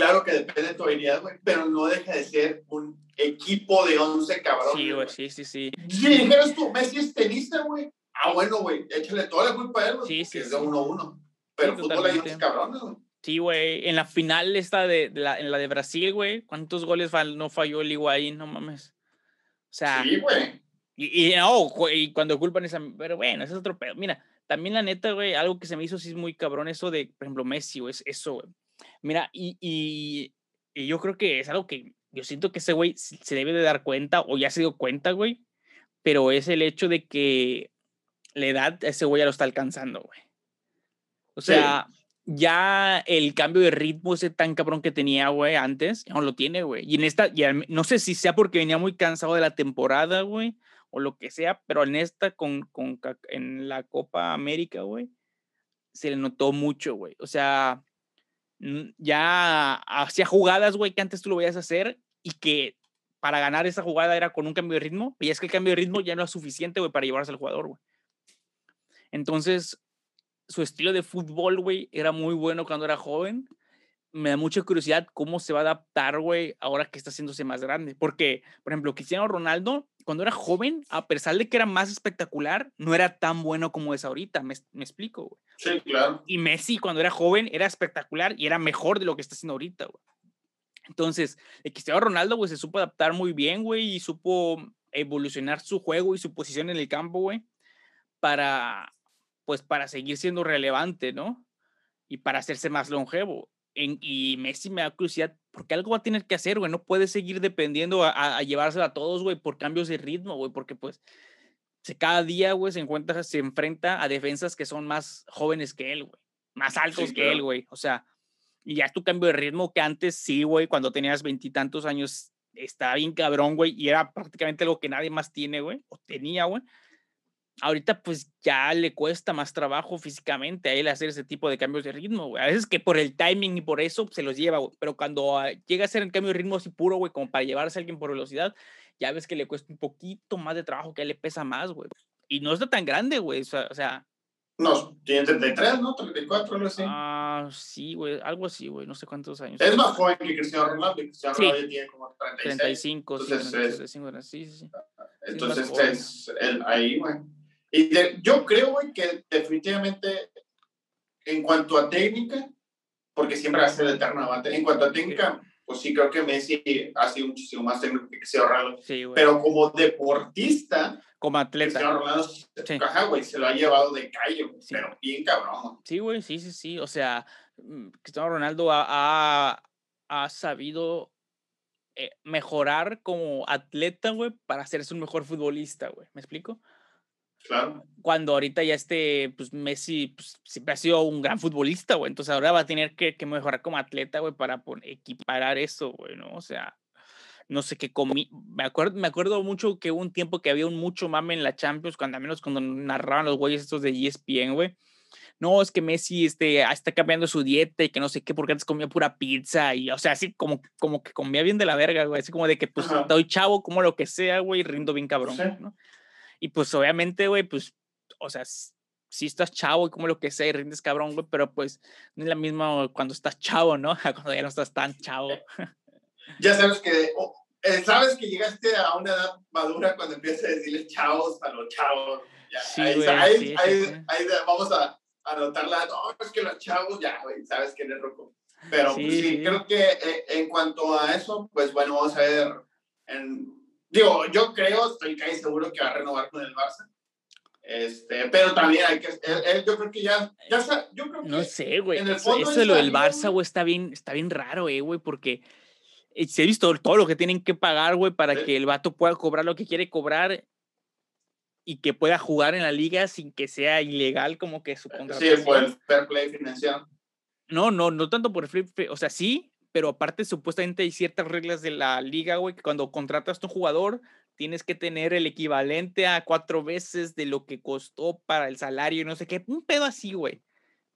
claro que depende de tu habilidad, güey, pero no deja de ser un equipo de 11 cabrones. Sí, güey, sí, sí, sí. Si dijeras tú, Messi es tenista, güey. Ah, bueno, güey, échale toda la culpa a él, güey. Sí, sí. Es de 1-1. Pero sí, fútbol hay 11 cabrones, güey. Sí, güey. En la final esta de, de, la, en la de Brasil, güey, ¿cuántos goles no falló el Higuaín? No mames. O sea. Sí, güey. Y, y, no, y cuando culpan esa. Pero bueno, ese es otro pedo. Mira, también la neta, güey, algo que se me hizo sí es muy cabrón, eso de, por ejemplo, Messi, güey, eso, güey. Mira, y, y, yo creo que es algo que yo siento que ese güey se debe de dar cuenta, o ya se dio cuenta, güey, pero es el hecho de que la edad, ese güey ya lo está alcanzando, güey. O sea, ya el cambio de ritmo ese tan cabrón que tenía, güey, antes, ya no lo tiene, güey. Y en esta, ya, no sé si sea porque venía muy cansado de la temporada, güey, o lo que sea, pero en esta, con, con en la Copa América, güey, se le notó mucho, güey. O sea, ya hacía jugadas, güey, que antes tú lo veías hacer y que para ganar esa jugada era con un cambio de ritmo, y es que el cambio de ritmo ya no es suficiente, güey, para llevarse al jugador, güey. Entonces, su estilo de fútbol, güey, era muy bueno cuando era joven. Me da mucha curiosidad cómo se va a adaptar, güey, ahora que está haciéndose más grande. Porque, por ejemplo, Cristiano Ronaldo cuando era joven, a pesar de que era más espectacular, no era tan bueno como es ahorita, me, me explico, güey. Sí, claro. Y Messi cuando era joven era espectacular y era mejor de lo que está haciendo ahorita, güey. Entonces, el Cristiano Ronaldo, güey, se supo adaptar muy bien, güey, y supo evolucionar su juego y su posición en el campo, güey, para, pues, para seguir siendo relevante, ¿no? Y para hacerse más longevo y Messi me da curiosidad, porque algo va a tener que hacer, güey. No puede seguir dependiendo a, a, llevársela a todos, güey, por cambios de ritmo, güey, porque pues se, cada día, güey, se encuentra, se enfrenta a defensas que son más jóvenes que él, güey. Más altos que él, güey. O sea, y ya es tu cambio de ritmo que antes sí, güey, cuando tenías veintitantos años, estaba bien cabrón, güey, y era prácticamente algo que nadie más tiene, güey, o tenía, güey ahorita pues ya le cuesta más trabajo físicamente a él hacer ese tipo de cambios de ritmo, güey. A veces que por el timing y por eso se los lleva, güey. Pero cuando ah, llega a hacer el cambio de ritmo así puro, güey, como para llevarse a alguien por velocidad, ya ves que le cuesta un poquito más de trabajo, que a él le pesa más, güey. Y no está tan grande, güey. O sea... No, tiene 33, ¿no? 34, algo así. Ah, sí, güey. Algo así, güey. No sé cuántos años. Es más joven que Cristiano Ronaldo. Cristiano sí. Ronaldo tiene como 36. 35, entonces, sí, sí, sí. Entonces, es, el, ahí, güey. Y yo creo, güey, que definitivamente en cuanto a técnica, porque siempre va a ser el eterno debate, en cuanto a técnica, pues sí creo que Messi ha sido muchísimo más técnico que Cristiano Ronaldo. Sí, pero como deportista, como atleta, Cristiano Ronaldo, sí. güey, se lo ha llevado de calle, pero bien cabrón. Sí, güey, sí, sí, sí. O sea, mm, Cristiano Ronaldo ha, ha, ha sabido eh, mejorar como atleta, güey, para hacerse un mejor futbolista, güey. ¿Me explico? Claro. Cuando ahorita ya este, pues Messi pues, siempre ha sido un gran futbolista, güey. Entonces ahora va a tener que, que mejorar como atleta, güey, para equiparar eso, güey, ¿no? O sea, no sé qué comí. Me acuerdo, me acuerdo mucho que hubo un tiempo que había un mucho mame en la Champions, cuando al menos cuando narraban los güeyes estos de ESPN, güey. No, es que Messi este, ah, está cambiando su dieta y que no sé qué, porque antes comía pura pizza y, o sea, así como, como que comía bien de la verga, güey. Así como de que, pues, estoy chavo, como lo que sea, güey, rindo bien cabrón, ¿no? Y pues obviamente, güey, pues, o sea, si estás chavo y como lo que sea y rindes cabrón, güey, pero pues no es la misma cuando estás chavo, ¿no? Cuando ya no estás tan chavo. Ya sabes que, eh, sabes que llegaste a una edad madura cuando empiezas a decirle chavos a los chavos. Ya, sí, ahí, ahí, ahí, vamos a anotarla. No, es que los chavos, ya, güey, sabes que eres roco. Pero pues, sí, creo que eh, en cuanto a eso, pues bueno, vamos a ver en Digo, yo creo, estoy casi seguro que va a renovar con el Barça. Este, pero también hay que, yo creo que ya, ya yo creo que No sé, güey. Eso, de lo del Barça, güey, está bien, está bien raro, eh, güey, porque eh, se ha visto todo lo que tienen que pagar, güey, para que el vato pueda cobrar lo que quiere cobrar y que pueda jugar en la liga sin que sea ilegal como que su contrato. Sí, por el fair play financiero. No, no, no tanto por el fair play, o sea, sí, pero aparte supuestamente hay ciertas reglas de la liga, güey, que cuando contratas a un jugador tienes que tener el equivalente a cuatro veces de lo que costó para el salario y no sé qué, un pedo así, güey.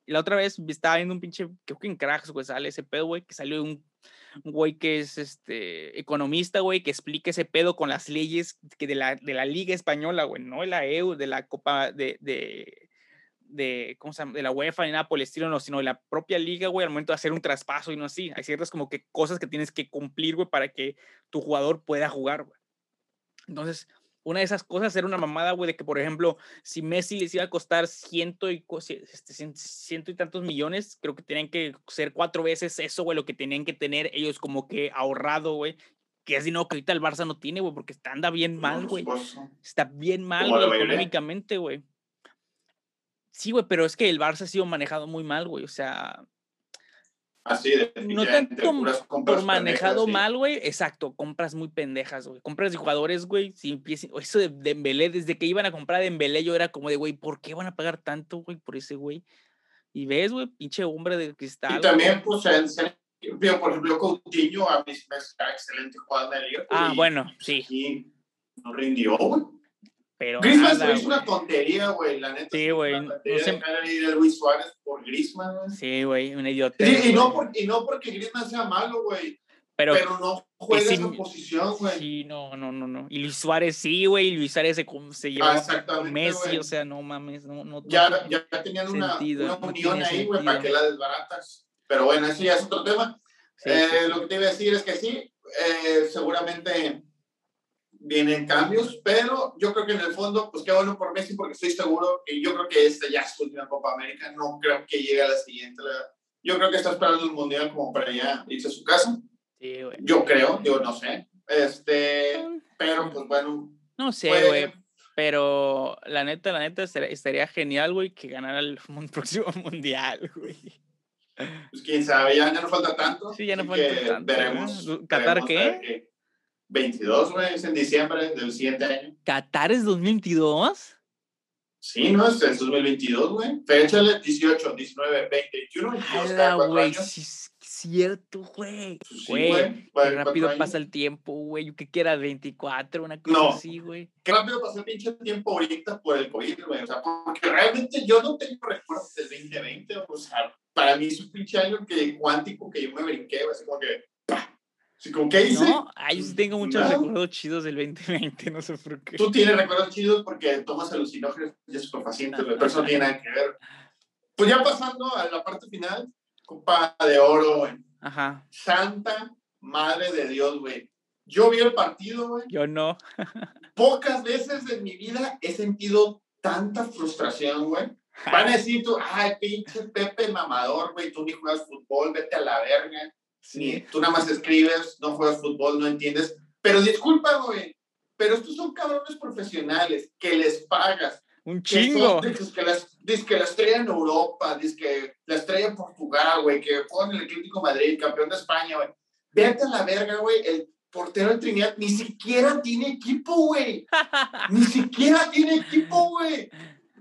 Y la otra vez estaba viendo un pinche, creo que en Cracks, güey, sale ese pedo, güey, que salió un, güey que es este economista, güey, que explica ese pedo con las leyes que de, la, de la Liga Española, güey, no de la EU, de la Copa de, de, de, ¿cómo se llama? de la UEFA ni nada por el estilo, no, sino de la propia liga, güey, al momento de hacer un traspaso y no así. Hay ciertas como que cosas que tienes que cumplir, güey, para que tu jugador pueda jugar, güey. Entonces, una de esas cosas era una mamada, güey, de que, por ejemplo, si Messi les iba a costar ciento y, este, ciento y tantos millones, creo que tenían que ser cuatro veces eso, güey, lo que tenían que tener ellos como que ahorrado, güey. Que es dinero que ahorita el Barça no tiene, güey, porque está, anda bien mal, güey. Está bien mal, económicamente, güey. Sí, güey, pero es que el Barça ha sido manejado muy mal, güey. O sea, Así, de No tanto por manejado mal, güey. Exacto, compras muy pendejas, güey. Compras de jugadores, güey. Si eso de Dembélé, desde que iban a comprar Dembélé, yo era como de, güey, ¿por qué van a pagar tanto, güey, por ese güey? Y ves, güey, pinche hombre de cristal. Y también, pues, en, por ejemplo, Coutinho a mí me excelente en el Liga. Ah, bueno, sí. no rindió, güey. Pero Griezmann nada, es una tontería, güey, la neta. Sí, güey. No sé. de Luis Suárez por Griezmann, güey. Sí, güey, un idiota. Sí, y, no por, y no porque Griezmann sea malo, güey. Pero, pero, no juega esa posición, güey. Sí, no, no, no, no. Y Luis Suárez sí, güey. Luis Suárez se, se llevó ah, Messi, o sea, no mames, no, no ya, ya tenían una, una unión ahí, güey, para que la desbaratas. Pero bueno, ese ya es otro tema. eh, Lo que te iba a decir es que sí, eh, seguramente vienen cambios, pero yo creo que en el fondo, pues qué bueno por Messi, porque estoy seguro que yo creo que esta ya es su última Copa América, no creo que llegue a la siguiente. Yo creo que está esperando el Mundial como para ya irse a su casa. Sí, Yo creo, yo no sé. Este, pero pues bueno. No sé, güey. Pero la neta, la neta, estaría genial, güey, que ganara el próximo mundial, güey. Pues quién sabe, ya, no falta tanto. Sí, ya no falta tanto. Veremos. ¿Qatar qué? 22, güey, es en diciembre del siguiente año. ¿Qatar es 2022? Sí, no, es, es 2022, güey. Féchale 18, 19, 20, 21, 22, güey, sí, cierto, güey. Pues güey, qué rápido pasa el tiempo, güey. Yo que quiera 24, una cosa así, güey. Qué rápido pasa el pinche tiempo ahorita por el COVID, güey. O sea, porque realmente yo no tengo recuerdos del 2020. O sea, para mí es un pinche año que, cuántico que yo me brinqué, así como que ¿qué hice? No, yo sí tengo muchos recuerdos chidos del 2020, no sé por qué. Tú tienes recuerdos chidos porque tomas alucinógenos y es paciente, pero eso no tiene nada que ver. Pues ya pasando a la parte final, Copa de Oro, güey. Ajá. Santa Madre de Dios, güey. Yo vi el partido, güey. Yo no. Pocas veces en mi vida he sentido tanta frustración, güey. Van a decir tú, ay, pinche Pepe mamador, güey, tú ni juegas fútbol, vete a la verga. Sí. Tú nada más escribes, no juegas fútbol, no entiendes. Pero disculpa, güey, pero estos son cabrones profesionales que les pagas. Un chingo. Que, que, las, que la estrella en Europa, que la estrella en Portugal, güey, que juegan en el Atlético Madrid, campeón de España, güey. Vete a la verga, güey, el portero de Trinidad ni siquiera tiene equipo, güey. ni siquiera tiene equipo, güey.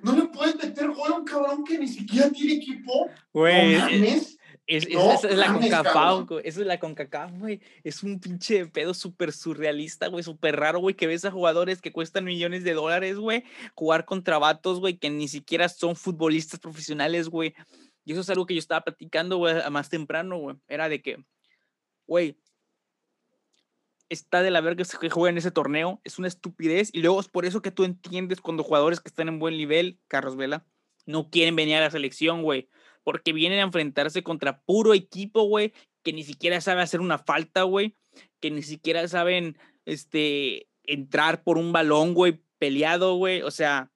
No le puedes meter gol a un cabrón que ni siquiera tiene equipo. Güey. No es, esa es la CONCACAF, güey. Esa es la CONCACAF, güey. Es un pinche pedo súper surrealista, güey. Súper raro, güey. Que ves a jugadores que cuestan millones de dólares, güey. Jugar contra vatos, güey, que ni siquiera son futbolistas profesionales, güey. Y eso es algo que yo estaba platicando, güey, más temprano, güey. Era de que, güey, está de la verga que juega en ese torneo. Es una estupidez. Y luego es por eso que tú entiendes cuando jugadores que están en buen nivel, Carlos Vela, no quieren venir a la selección, güey porque vienen a enfrentarse contra puro equipo, güey, que ni siquiera sabe hacer una falta, güey, que ni siquiera saben, este, entrar por un balón, güey, peleado, güey, o sea,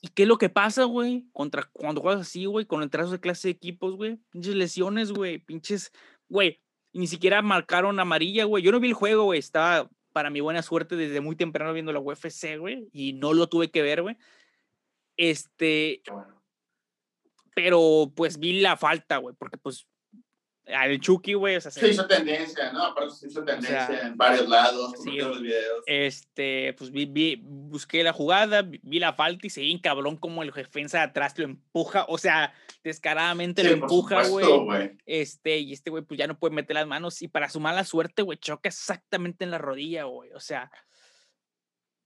¿y qué es lo que pasa, güey? Contra, cuando juegas así, güey, con el trazo de clase de equipos, güey, pinches lesiones, güey, pinches, güey, ni siquiera marcaron amarilla, güey, yo no vi el juego, güey, estaba para mi buena suerte, desde muy temprano viendo la UFC, güey, y no lo tuve que ver, güey. Este, pero pues vi la falta, güey, porque pues al Chucky, güey, o sea, se hizo tendencia, ¿no? Aparte se hizo tendencia en varios lados, sí, los videos. Este, pues vi, vi, busqué la jugada, vi la falta y seguí en cabrón como el defensa de atrás lo empuja, o sea, descaradamente lo empuja, güey. Este, y este güey pues ya no puede meter las manos y para su mala suerte, güey, choca exactamente en la rodilla, güey, o sea,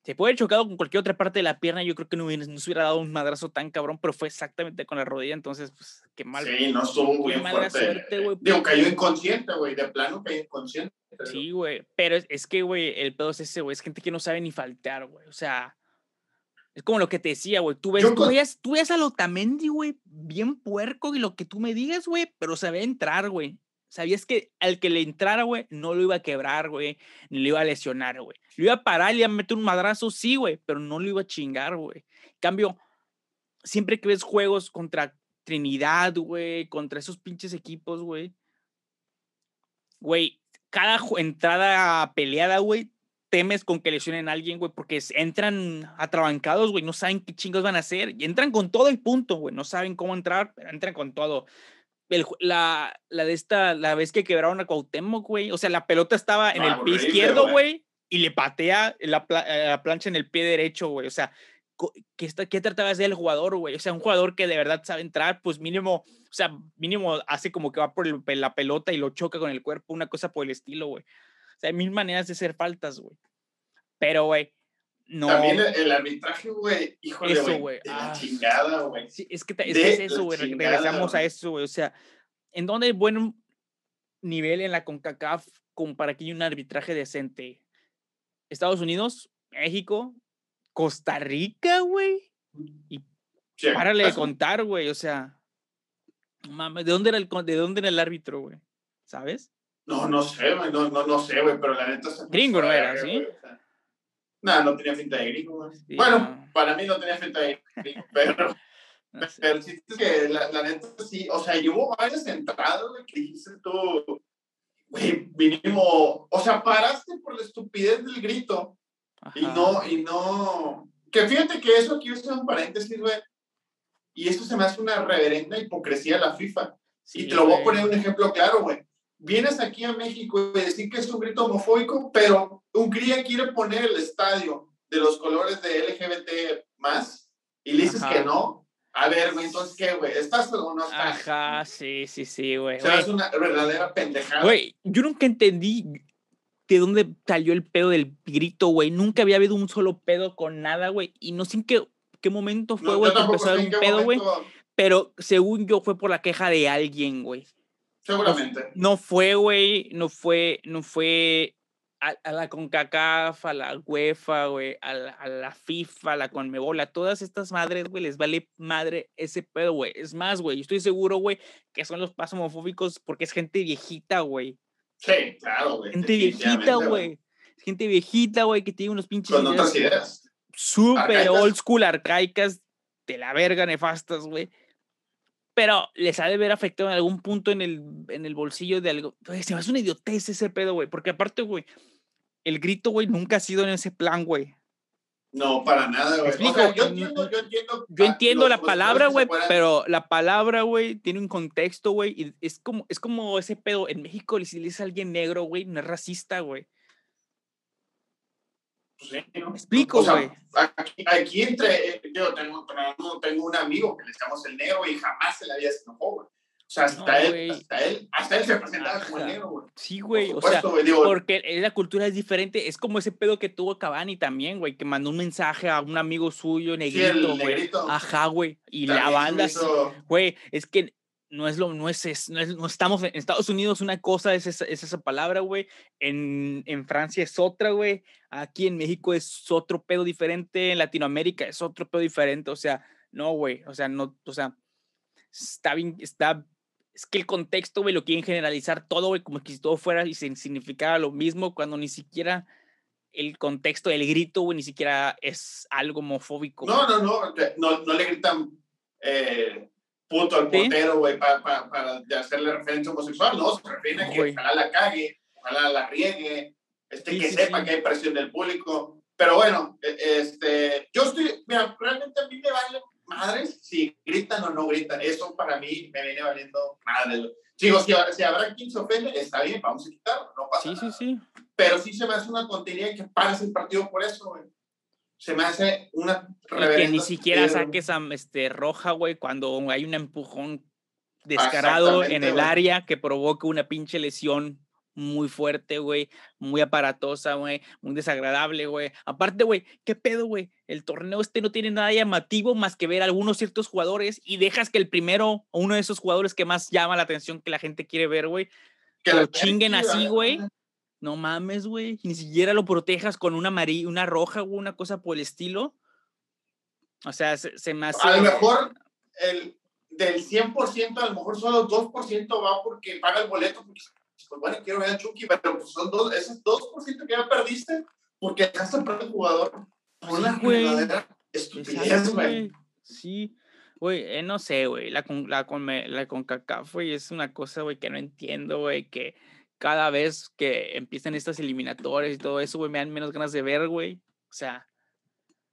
se puede haber chocado con cualquier otra parte de la pierna, yo creo que no, hubiera, no se hubiera dado un madrazo tan cabrón, pero fue exactamente con la rodilla, entonces, pues, qué mal. Sí, no estuvo muy fuerte. Suerte, güey. Digo, cayó inconsciente, güey, de plano cayó inconsciente. Sí, güey, pero es, es que, güey, el pedo es ese, güey, es gente que no sabe ni faltear, güey, o sea, es como lo que te decía, güey, tú ves, tú ves, tú ves a Lotamendi, güey, bien puerco y lo que tú me digas, güey, pero se ve entrar, güey. Sabías que al que le entrara, güey, no lo iba a quebrar, güey, ni lo iba a lesionar, güey. Lo iba a parar, le iba a meter un madrazo, sí, güey, pero no lo iba a chingar, güey. cambio, siempre que ves juegos contra Trinidad, güey, contra esos pinches equipos, güey, güey, cada entrada peleada, güey, temes con que lesionen a alguien, güey, porque entran atrabancados, güey, no saben qué chingos van a hacer, y entran con todo y punto, güey, no saben cómo entrar, pero entran con todo la, la de esta, la vez que quebraron a Cuauhtémoc, güey. O sea, la pelota estaba en el pie izquierdo, güey, y le patea la, la, plancha en el pie derecho, güey. O sea, ¿qué, está, ¿qué trataba de hacer el jugador, güey? O sea, un jugador que de verdad sabe entrar, pues mínimo, o sea, mínimo hace como que va por la pelota y lo choca con el cuerpo, una cosa por el estilo, güey. O sea, hay mil maneras de hacer faltas, güey. Pero, güey, no. También el, arbitraje, güey, híjole, eso, güey. ah. chingada, güey. Sí, es que, es, eso, güey. Regresamos a eso, güey. O sea, ¿en dónde hay buen nivel en la CONCACAF como para que haya un arbitraje decente? Estados Unidos, México, Costa Rica, güey. Y párale de contar, güey. O sea, mames, ¿de dónde era el, de dónde era el árbitro, güey? ¿Sabes? No, no sé, güey. No, no, no sé, güey, pero la neta. Gringo no era, ¿sí? No, no tenía finta de gringo. bueno, para mí no tenía finta de gringo, pero, pero sí es que la, la, neta sí, o sea, hubo varias entradas, güey, que dijiste tú, güey, mínimo, o sea, paraste por la estupidez del grito y no, y no, que fíjate que eso aquí usa un paréntesis, güey, y esto se me hace una reverenda hipocresía de la FIFA. y te lo voy a poner un ejemplo claro, güey vienes aquí a México y decir que es un grito homofóbico, pero Hungría quiere poner el estadio de los colores de LGBT más y le dices que no. A ver, güey, entonces, ¿qué, güey? ¿Estás o no estás? Ajá, sí, sí, sí, güey. O sea, es una verdadera pendejada. Güey, yo nunca entendí de dónde salió el pedo del grito, güey. Nunca había habido un solo pedo con nada, güey. Y no sé en qué, qué momento fue, güey, que empezó a haber un pedo, güey. Pero según yo fue por la queja de alguien, güey. Seguramente. No, fue, güey, no fue, no fue a, la CONCACAF, a la UEFA, güey, a la, a la FIFA, a la CONMEBOL, a todas estas madres, güey, les vale madre ese pedo, güey. Es más, güey, estoy seguro, güey, que son los pasos homofóbicos porque es gente viejita, güey. Sí, claro, güey. Gente viejita, güey. Gente viejita, güey, que tiene unos pinches. Con otras ideas. Súper old school, arcaicas, de la verga, nefastas, güey pero les ha de haber afectado en algún punto en el, en el bolsillo de algo. se me hace una idiotez ese pedo, güey, porque aparte, güey, el grito, güey, nunca ha sido en ese plan, güey. No, para nada, güey. yo entiendo, yo entiendo, yo entiendo la palabra, güey, pero la palabra, güey, tiene un contexto, güey, y es como, es como ese pedo. En México, si le dices a alguien negro, güey, no es racista, güey. Pues sí, ¿no? explico, güey. aquí, entre, yo tengo, tengo un amigo que le llamamos el negro y jamás se le había enojó, güey. O sea, hasta, él, hasta, él, hasta él se presentaba como el negro, güey. Sí, güey. O sea, porque la cultura es diferente. Es como ese pedo que tuvo Cavani también, güey, que mandó un mensaje a un amigo suyo, negrito, güey. Ajá, güey. Y la banda, güey, es que no es lo, no es, no, es, no estamos en Estados Unidos, una cosa es esa, es esa palabra, güey. En, en, Francia es otra, güey. Aquí en México es otro pedo diferente. En Latinoamérica es otro pedo diferente. O sea, no, güey. O sea, no, o sea, está bien, está. Es que el contexto, güey, lo quieren generalizar todo, güey, como si todo fuera y significara lo mismo, cuando ni siquiera el contexto del grito, güey, ni siquiera es algo homofóbico. No, no, no, no, no le gritan. Eh puto al portero, güey, para, para, para hacerle referencia homosexual, no, se refiere a que ojalá la cague, ojalá la riegue, este, que sepa que hay presión del público. Pero bueno, e, este, yo estoy, mira, realmente a mí me vale madres si gritan o no gritan. Eso para mí me viene valiendo madres. Digo, si, si habrá quien se ofende, está bien, vamos a quitarlo, no pasa sí, nada. Sí, sí, Pero sí se me hace una tontería que pares el partido por eso, güey. Se me hace una y que ni siquiera saques a este, roja, güey, cuando hay un empujón descarado en el área que provoca una pinche lesión muy fuerte, güey, muy aparatosa, güey, muy desagradable, güey. Aparte, güey, ¿qué pedo, güey? El torneo este no tiene nada llamativo más que ver a algunos ciertos jugadores y dejas que el primero o uno de esos jugadores que más llama la atención que la gente quiere ver, güey, que lo chinguen así, güey. No mames, güey. Ni siquiera lo protejas con una amarilla, una roja, o una cosa por el estilo. O sea, se, se me hace. A lo mejor el, del 100%, a lo mejor solo 2% va porque paga el boleto. Porque, pues bueno, quiero ver a Chucky, pero pues son dos, esos 2% que ya perdiste porque dejaste perder el jugador. Por una verdadera estupidez, güey. Sí. Güey, eh, no sé, güey, la, con, la, con, la CONCACAF, güey, es una cosa, güey, que no entiendo, güey, que cada vez que empiezan estas eliminatorias y todo eso, güey, me dan menos ganas de ver, güey. O sea,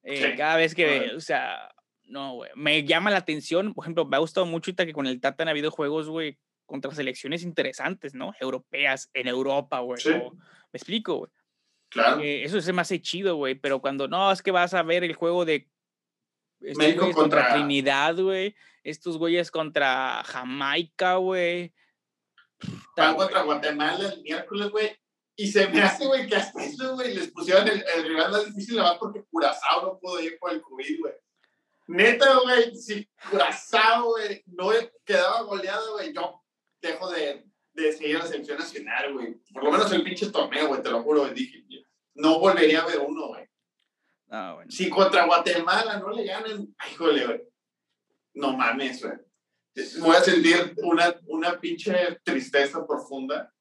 eh, cada vez que, o sea, no, güey. Me llama la atención, por ejemplo, me ha gustado mucho que con el Tata han habido juegos, güey, contra selecciones interesantes, ¿no? Europeas, en Europa, güey. me explico, güey. Claro. Eh, eso se me hace chido, güey, pero cuando no, es que vas a ver el juego de México contra... Trinidad, güey. Estos güeyes contra Jamaica, güey. Van contra Guatemala el miércoles, güey. Y se me hace, güey, que hasta eso, güey, les pusieron el, el rival más difícil, nada más porque Curazao no pudo ir por el COVID, güey. Neta, güey, si Curazao, güey, no quedaba goleado, güey, yo dejo de, de seguir la selección nacional, güey. Por lo menos el pinche torneo, güey, te lo juro, güey. Dije, no volvería a ver uno, güey. Ah, bueno. Si contra Guatemala no le ganan, ay, jole, güey. No mames, güey. Voy a sentir una, una pinche tristeza profunda.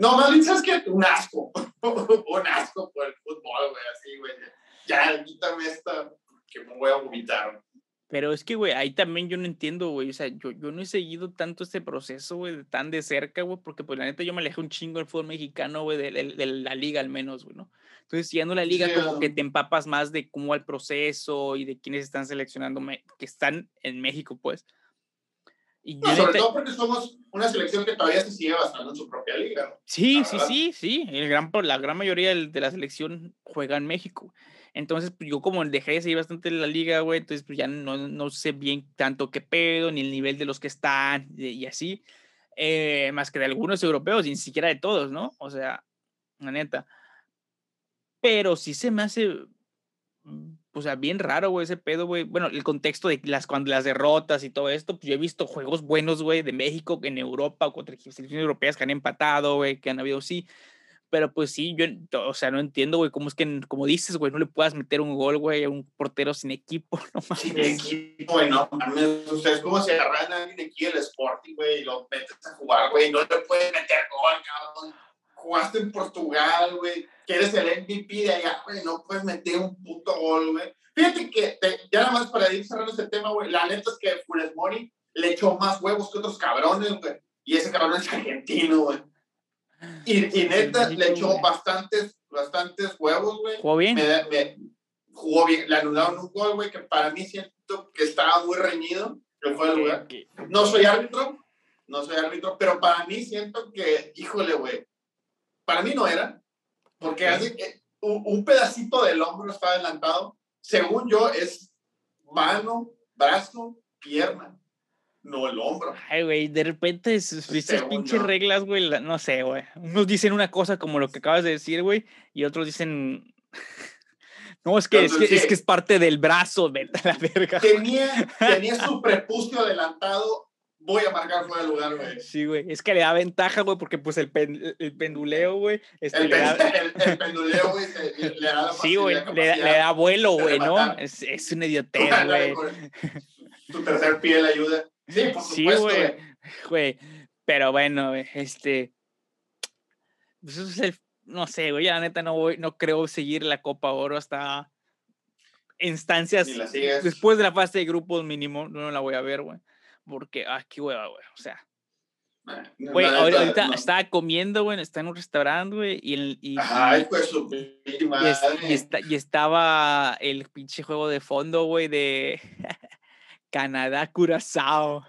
No, más ¿sabes qué? Un asco. un asco por el fútbol, güey, así, güey. Ya, quítame esta que me voy a vomitar. Pero es que, güey, ahí también yo no entiendo, güey. O sea, yo, yo no he seguido tanto este proceso, güey, tan de cerca, güey, porque pues la neta yo me alejé un chingo del fútbol mexicano, güey, de, de, la liga al menos, güey, ¿no? Entonces, siguiendo la liga, como que te empapas más de cómo va el proceso y de quiénes están seleccionando, que están en México, pues. Y sobre todo porque somos una selección que todavía se sigue basando en su propia liga. Sí, sí, sí, sí. El gran, la gran mayoría de la selección juega en México. Entonces, pues, yo como dejé de seguir bastante la liga, güey, entonces pues ya no, no sé bien tanto qué pedo, ni el nivel de los que están y así, eh, más que de algunos europeos, y ni siquiera de todos, ¿no? O sea, la neta. Pero sí se me hace, o sea, bien raro, güey, ese pedo, güey. Bueno, el contexto de las, cuando las derrotas y todo esto, pues yo he visto juegos buenos, güey, de México en Europa o contra selecciones europeas que han empatado, güey, que han habido, sí pero pues sí, yo, o sea, no entiendo, güey, cómo es que, como dices, güey, no le puedas meter un gol, güey, a un portero sin equipo, no mames. Sin equipo, güey, no mames. O sea, es como si agarran a alguien aquí el Sporting, güey, y lo metes a jugar, güey, no le puedes meter gol, cabrón. Jugaste en Portugal, güey, que eres el MVP de allá, güey, no puedes meter un puto gol, güey. Fíjate que, ya nada más para ir cerrando este tema, güey, la neta es que Funes Mori le echó más huevos que otros cabrones, güey. Y ese cabrón es argentino, güey. Y, y neta, le echó bastantes, bastantes huevos, güey. ¿Jugó bien? Me, jugó bien. Le anularon un gol, güey, que para mí siento que estaba muy reñido. Que fue el lugar. No soy árbitro, no soy árbitro, pero para mí siento que, híjole, güey, para mí no era, porque así, un, un pedacito del hombro está adelantado. Según yo, es mano, brazo, pierna no el hombro. Ay, güey, de repente esas pinches reglas, güey, no sé, güey. Unos dicen una cosa como lo que acabas de decir, güey, y otros dicen... No, es que, es, que, es que es parte del brazo, a la verga. Tenía, tenía su prepucio adelantado, voy a marcar fuera de lugar, güey. Sí, güey, es que le da ventaja, güey, porque pues el, el penduleo, güey. Este, el, el, penduleo, güey, le da Sí, güey, le, le, da vuelo, güey, ¿no? Es, es un idiotez, güey. Tu tercer pie le ayuda. Sí, por supuesto. güey. Güey, pero bueno, este. Pues eso es el, no sé, güey, la neta no voy, no creo seguir la Copa Oro hasta instancias después de la fase de grupos mínimo, no la voy a ver, güey. Porque, ah, qué hueva, güey. O sea. Güey, ahorita estaba comiendo, güey, está en un restaurante, güey, y, el, y, Ay, pues y, está, y, estaba el pinche juego de fondo, güey, de Canadá Curazao.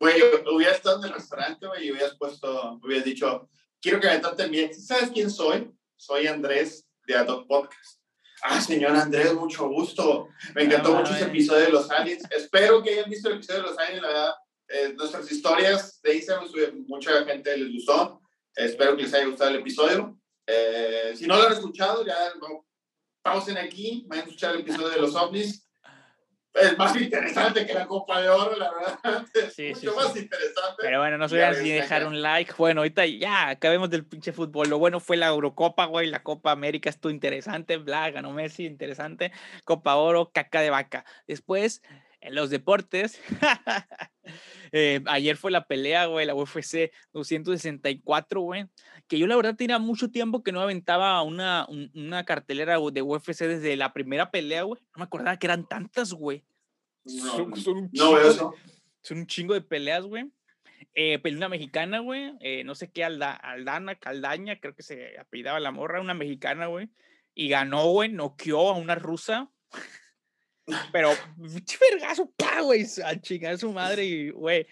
Güey, hubiera estado en el restaurante, güey, y hubieras puesto, hubieras dicho, quiero que me traten bien. ¿Sabes quién soy? Soy Andrés de Adopt Podcast. Ah, señor Andrés, mucho gusto. Me encantó mucho ese episodio de los aliens. Espero que hayan visto el episodio de los aliens, la verdad eh, nuestras historias de Instagram, mucha gente les gustó. espero que les haya gustado el episodio. Eh, si no lo han escuchado, ya pausen aquí, vayan a escuchar el episodio de los ovnis. Es más interesante que la Copa de Oro, la verdad. Es mucho más interesante. Pero bueno, no se olviden ni dejar un like. Bueno, ahorita ya acabemos del pinche fútbol. Lo bueno fue la Eurocopa, güey. La Copa América estuvo interesante. Bla, ganó Messi, interesante. Copa Oro, caca de vaca. Después, en los deportes, Eh, ayer fue la pelea, güey, la UFC 264, güey. Que yo la verdad tenía mucho tiempo que no aventaba una, una cartelera de UFC desde la primera pelea, güey. No me acordaba que eran tantas, güey. son, un chingo, son un chingo de peleas, güey. Eh, pelea mexicana, güey. Eh, no sé qué, Aldana, Caldaña, creo que se apellidaba la morra, una mexicana, güey. Y ganó, güey, noqueó a una rusa. Pero, vergazo, pa, güey, a chingar su madre y, güey,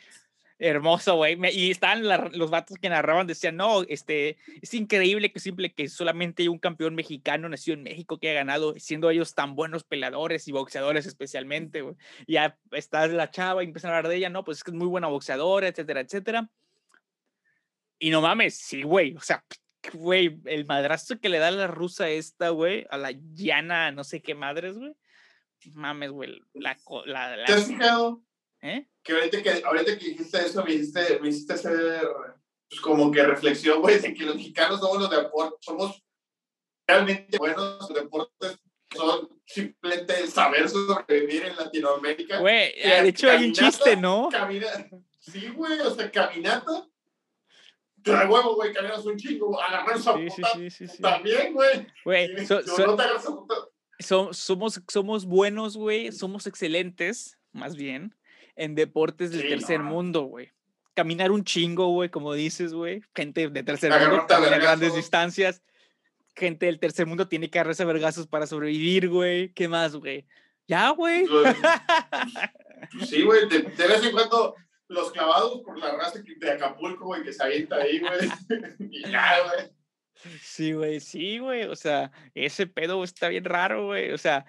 hermoso, güey. Y estaban los vatos que narraban, decían, no, este, es increíble que simple que solamente hay un campeón mexicano nacido en México que ha ganado, siendo ellos tan buenos peleadores y boxeadores especialmente, güey. Ya está la chava y empiezan a hablar de ella, no, pues es que es muy buena boxeadora, etcétera, etcétera. Y no mames, sí, güey, o sea, güey, el madrazo que le da la rusa esta, güey, a la llana, no sé qué madres, güey mames, güey, la, la, ¿Te has fijado? ¿Eh? Que ahorita que, ahorita que dijiste eso, me hiciste, me hiciste hacer pues, como que reflexión, güey, de que los mexicanos somos los deportes, somos realmente buenos los deportes, son simplemente saber sobrevivir en Latinoamérica. Güey, de hecho hay un chiste, ¿no? sí, güey, o sea, caminata. De huevo, güey, caminas un chingo, agarrar sí, sí, sí, sí, también, güey. Güey, so, so, no te agarras puta somos, somos buenos, güey, somos excelentes, más bien, en deportes del tercer mundo, güey. Caminar un chingo, güey, como dices, güey. Gente de tercer mundo a grandes distancias. Gente del tercer mundo tiene que agarrarse vergazos para sobrevivir, güey. ¿Qué más, güey? Ya, güey. Pues, pues sí, güey. De, vez en cuando los clavados por la raza de Acapulco, güey, que se avienta ahí, güey. y ya, güey. Sí, güey, sí, güey. O sea, ese pedo está bien raro, güey. O sea,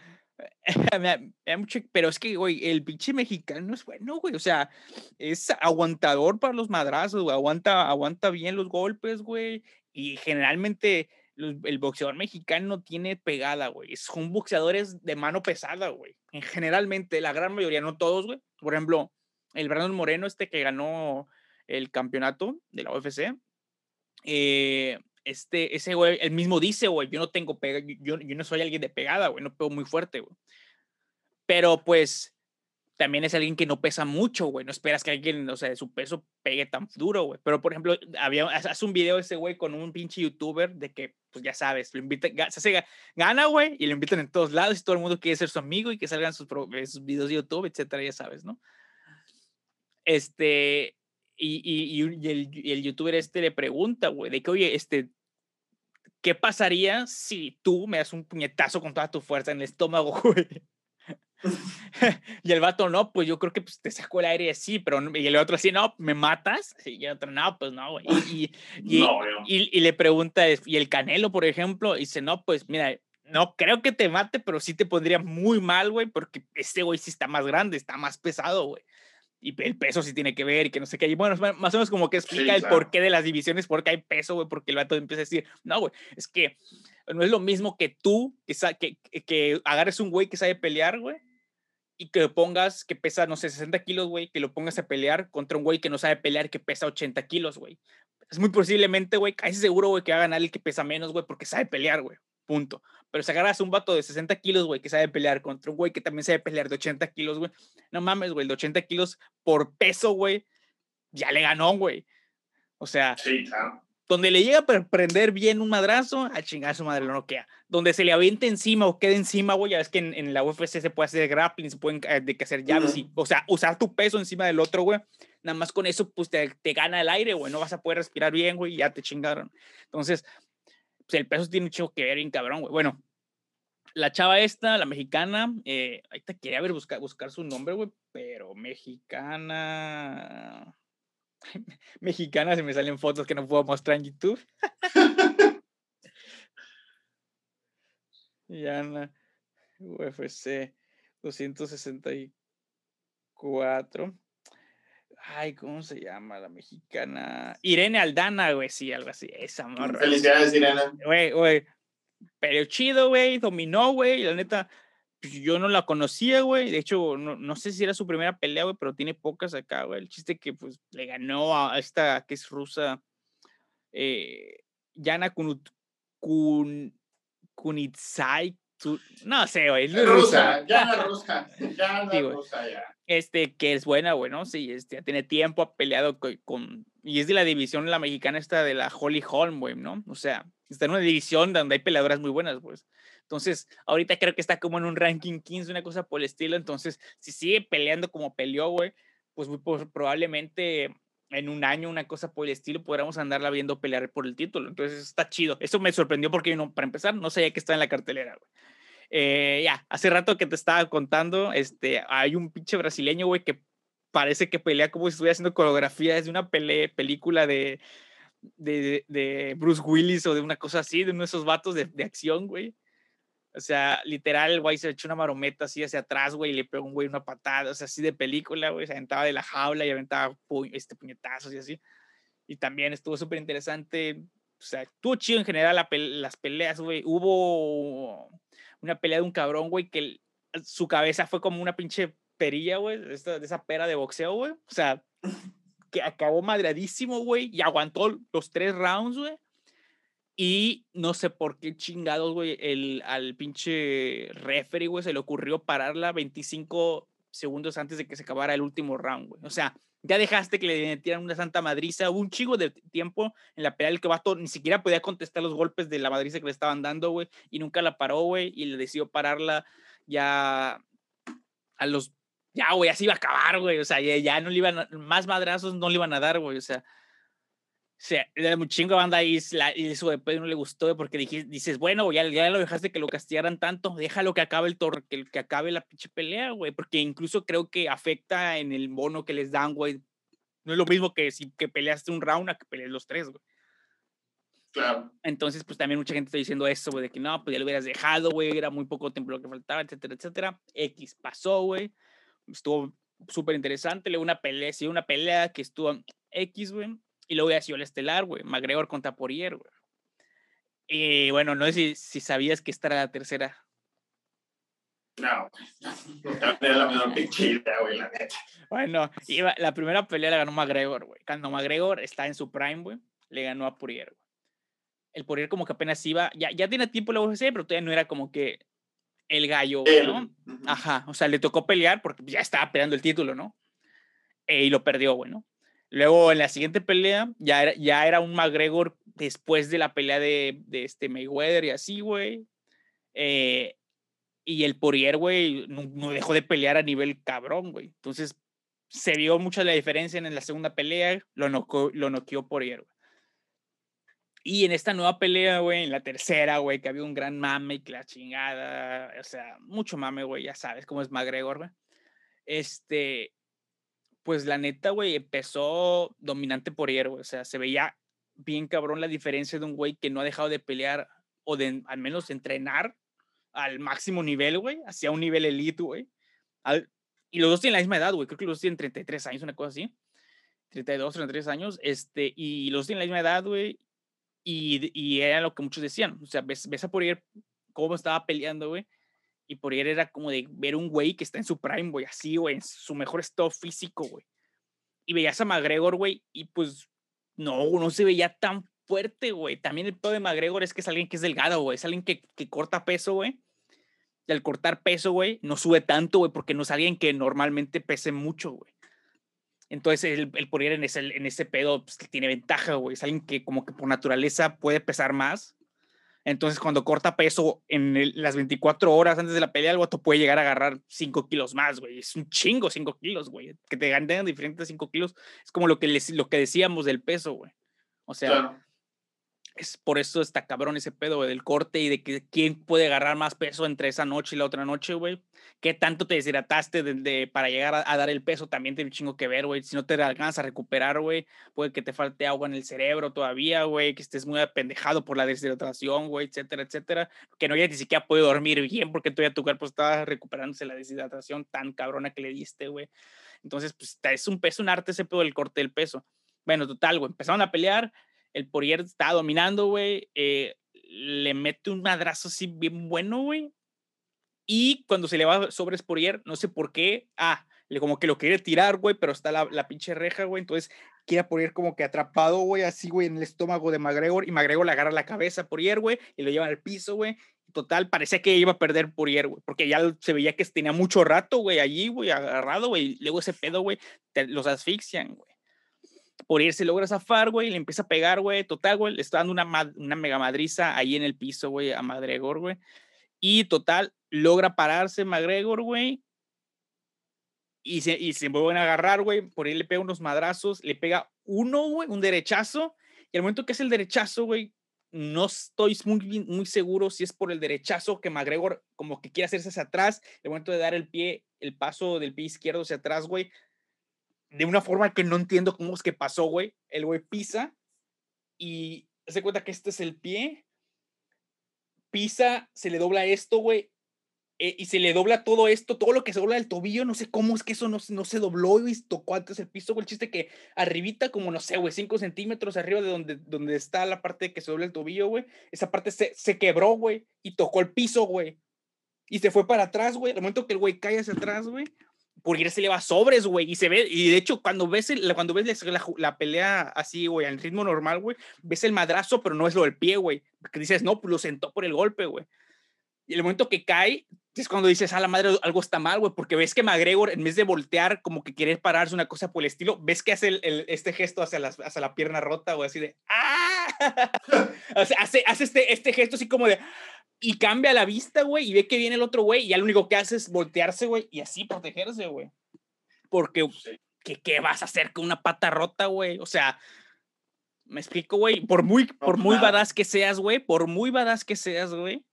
me da, mucho, pero es que, güey, el pinche mexicano es bueno, güey. O sea, es aguantador para los madrazos, güey. Aguanta, aguanta bien los golpes, güey. Y generalmente el boxeador mexicano tiene pegada, güey. Son boxeadores de mano pesada, güey. Generalmente, la gran mayoría, no todos, güey. Por ejemplo, el Brandon Moreno, este que ganó el campeonato de la UFC, eh, este, ese güey, él mismo dice, güey, yo no tengo pega, yo, yo no soy alguien de pegada, güey, no pego muy fuerte, güey. Pero pues también es alguien que no pesa mucho, güey. No esperas que alguien, o sea, de su peso pegue tan duro, güey. Pero, por ejemplo, había, hace un video ese güey con un pinche youtuber de que, pues ya sabes, lo invita, se hace, gana, güey, y lo invitan en todos lados y todo el mundo quiere ser su amigo y que salgan sus, sus videos de YouTube, etcétera, ya sabes, ¿no? Este, y, el, y, el, youtuber este le pregunta, güey, de que, oye, este, ¿qué pasaría si tú me das un puñetazo con toda tu fuerza en el estómago, güey? y el vato, no, pues yo creo que pues, te sacó el aire así, pero y el otro así, no, ¿me matas? Y el otro, no, pues no, güey. Y, y, y, y, le pregunta, y el Canelo, por ejemplo, dice, no, pues mira, no creo que te mate, pero sí te pondría muy mal, güey, porque este güey sí está más grande, está más pesado, güey y el peso sí tiene que ver y que no sé qué. Y bueno, más o menos como que explica el porqué de las divisiones, porque hay peso, güey, porque el vato empieza a decir, no, güey, es que no es lo mismo que tú, que, que, que agarres un güey que sabe pelear, güey, y que lo pongas, que pesa, no sé, 60 kilos, güey, que lo pongas a pelear contra un güey que no sabe pelear, que pesa 80 kilos, güey. Es muy posiblemente, güey, casi seguro, güey, que va a ganar el que pesa menos, güey, porque sabe pelear, güey. Punto. Pero si agarras un vato de 60 kilos, güey, que sabe pelear contra un güey que también sabe pelear de 80 kilos, güey. No mames, güey, el de 80 kilos por peso, güey, ya le ganó, güey. O sea, sí, claro. donde le llega a prender bien un madrazo, a chingar a su madre lo noquea. Donde se le aviente encima o quede encima, güey, ya ves que en, la UFC se puede hacer grappling, se pueden eh, de que hacer llaves, y, o sea, usar tu peso encima del otro, güey. Nada más con eso, pues te, te gana el aire, güey, no vas a poder respirar bien, güey, ya te chingaron. Entonces, el peso tiene mucho que ver bien cabrón, güey. Bueno, la chava esta, la mexicana, eh, ahorita quería ver, buscar, buscar su nombre, güey, pero mexicana. mexicana, se me salen fotos que no puedo mostrar en YouTube. Yana, UFC 264. Ay, ¿cómo se llama la mexicana? Irene Aldana, güey, sí, algo así. Esa morra. Felicidades, Irene. Güey, güey. Pero chido, güey, dominó, güey, la neta pues, yo no la conocía, güey. De hecho, no, no, sé si era su primera pelea, güey, pero tiene pocas acá, güey. El chiste que, pues, le ganó a esta que es rusa, eh, Yana Kun, Kunitsai. No sé, güey. Es rusa, Yana rusa. Yana rusa, ya. Este, que es buena, güey, ¿no? Sí, este, ya tiene tiempo, ha peleado con, Y es de la división, la mexicana esta de la Holly Holm, güey, ¿no? O sea, está en una división donde hay peleadoras muy buenas, pues. Entonces, ahorita creo que está como en un ranking 15, una cosa por el estilo. Entonces, si sigue peleando como peleó, güey, pues muy probablemente en un año, una cosa por el estilo, podríamos andarla viendo pelear por el título. Entonces, está chido. Eso me sorprendió porque, no, para empezar, no sabía que estaba en la cartelera. Eh, ya, hace rato que te estaba contando, este, hay un pinche brasileño, güey, que parece que pelea como si estuviera haciendo coreografía. Es de una película de, de, de, Bruce Willis o de una cosa así, de uno de esos vatos de, de acción, güey. O sea, literal, el güey se echó una marometa así hacia atrás, güey, y le pegó un güey una patada, o sea, así de película, güey, se aventaba de la jaula y aventaba este, puñetazos y así. Y también estuvo súper interesante, o sea, estuvo chido en general las peleas, güey. Hubo una pelea de un cabrón, güey, que su cabeza fue como una pinche perilla, güey, de, esa pera de boxeo, güey. O sea, que acabó madradísimo, güey, y aguantó los tres rounds, güey. Y no sé por qué chingados, güey, el, al pinche referee, güey, se le ocurrió pararla 25 segundos antes de que se acabara el último round, güey. O sea, ya dejaste que le metieran una santa madriza. Hubo un chingo de tiempo en la pelea el que vato ni siquiera podía contestar los golpes de la madriza que le estaban dando, güey. Y nunca la paró, güey. Y le decidió pararla ya a los... Ya, güey, así iba a acabar, güey. O sea, ya, ya no le iban... Más madrazos no le iban a dar, güey. O sea, sea, muy chingo banda y, y eso después no le gustó porque dices, bueno, ya, ya lo dejaste que lo castigaran tanto, déjalo que acabe el torre, que, que acabe la pinche pelea, güey, porque incluso creo que afecta en el mono que les dan, güey. No es lo mismo que si que peleaste un round a que pelees los tres, güey. Claro. Entonces, pues también mucha gente está diciendo eso, güey, de que no, pues ya lo hubieras dejado, güey, era muy poco tiempo lo que faltaba, etcétera, etcétera. X pasó, güey. Estuvo súper interesante, luego una pelea, sí, una pelea que estuvo X, güey y luego ya sido el estelar, güey. McGregor contra Poirier, güey. Y bueno, no sé si, si sabías que esta era la tercera. No, la menor pinchita, güey, la neta. Bueno, iba, la primera pelea la ganó McGregor, güey. Cuando McGregor está en su prime, güey, le ganó a Poirier, güey. El Poirier como que apenas iba, ya, ya tiene tiempo la UFC, pero todavía no era como que el gallo, ¿no? Ajá, o sea, le tocó pelear porque ya estaba peleando el título, ¿no? E, y lo perdió, güey, ¿no? Luego en la siguiente pelea ya era, ya era un McGregor después de la pelea de, de este Mayweather y así, güey. Eh, y el Poirier, güey, no, dejó de pelear a nivel cabrón, güey. Entonces se vio mucha la diferencia en la segunda pelea, lo, noqueó, lo noqueó Poirier, güey. Y en esta nueva pelea, güey, en la tercera, güey, que había un gran mame y que la chingada, o sea, mucho mame, güey, ya sabes cómo es McGregor, güey. Este, pues la neta, güey, empezó dominante por güey. O sea, se veía bien cabrón la diferencia de un güey que no ha dejado de pelear o de al menos entrenar al máximo nivel, güey, hacia un nivel elite, güey. y los dos tienen la misma edad, güey. Creo que los dos tienen 33 años, una cosa así. 32, 33 años. Este, y los dos tienen la misma edad, güey. Y, y, era lo que muchos decían. O sea, ves, ves a Poirier cómo estaba peleando, güey y por ahí era como de ver un güey que está en su prime, güey, así, güey, en su mejor estado físico, güey. Y veías a McGregor, güey, y pues no, no se veía tan fuerte, güey. También el pedo de McGregor es que es alguien que es delgado, güey. Es alguien que, que corta peso, güey. Y al cortar peso, güey, no sube tanto, güey, porque no es alguien que normalmente pese mucho, güey. Entonces el, el Poirier en ese, en ese pedo pues, tiene ventaja, güey. Es alguien que como que por naturaleza puede pesar más. Entonces cuando corta peso en las 24 horas antes de la pelea, el vato puede llegar a agarrar 5 kilos más, güey. Es un chingo 5 kilos, güey. Que te ganen diferentes 5 kilos. Es como lo que, les, lo que decíamos del peso, güey. O sea, por eso está cabrón ese pedo, del corte y de que quién puede agarrar más peso entre esa noche y la otra noche, güey. ¿Qué tanto te deshidrataste de, para llegar a, dar el peso? También tiene un chingo que ver, güey. Si no te alcanzas a recuperar, güey, puede que te falte agua en el cerebro todavía, güey, que estés muy apendejado por la deshidratación, güey, etcétera, etcétera. Que no hayas ni siquiera podido dormir bien porque todavía tu cuerpo estaba recuperándose la deshidratación tan cabrona que le diste, güey. Entonces, pues es un peso, un arte ese pedo del corte del peso. Bueno, total, güey. Empezaron a pelear el Poirier está dominando, güey. Eh, le mete un madrazo así bien bueno, güey. Y cuando se le va sobre Poirier, no sé por qué. Ah, le como que lo quiere tirar, güey, pero está la, pinche reja, güey. Entonces quiere Poirier como que atrapado, güey, así, güey, en el estómago de McGregor. Y McGregor le agarra la cabeza a Poirier, güey, y lo lleva al piso, güey. Total, parecía que iba a perder Poirier, güey, porque ya se veía que tenía mucho rato, güey, allí, güey, agarrado, güey. Luego ese pedo, güey, los asfixian, güey por irse logra zafar, güey, le empieza a pegar, güey, total, güey, le está dando una, una mega madriza ahí en el piso, güey, a McGregor, güey. Y total, logra pararse McGregor, güey. Y se, y se vuelven a agarrar, güey. Por ahí le pega unos madrazos, le pega uno, güey, un derechazo. Y al momento que es el derechazo, güey, no estoy muy, muy seguro si es por el derechazo que McGregor como que quiere hacerse hacia atrás. El momento de dar el pie, el paso del pie izquierdo hacia atrás, güey, de una forma que no entiendo cómo es que pasó, güey. El güey pisa y se cuenta que este es el pie. Pisa, se le dobla esto, güey. Eh, y se le dobla todo esto, todo lo que se dobla del tobillo, no sé cómo es que eso no, no se dobló y tocó antes el piso, güey. El chiste que arribita, como no sé, güey, 5 centímetros arriba de donde, donde está la parte que se dobla el tobillo, güey. Esa parte se, se quebró, güey, y tocó el piso, güey. Y se fue para atrás, güey. Al momento que el güey cae hacia atrás, güey, Poirier se le va sobres, güey, y se ve, y de hecho, cuando ves, el, cuando ves la, la, pelea así, güey, al ritmo normal, güey, ves el madrazo, pero no es lo del pie, güey, que dices, no, pues lo sentó por el golpe, güey. Y el momento que cae, es cuando dices, a la madre, algo está mal, güey, porque ves que McGregor, en vez de voltear, como que quiere pararse una cosa por el estilo, ves que hace el, este gesto hacia, las, hacia la pierna rota, güey, así de, ¡ah! hace, hace este, este gesto así como de, y cambia la vista, güey, y ve que viene el otro güey, y ya lo único que hace es voltearse, güey, y así protegerse, güey. Porque, ¿qué, ¿qué, vas a hacer con una pata rota, güey? O sea, me explico, güey, por muy, por muy badass que seas, güey, por muy badass que seas, güey,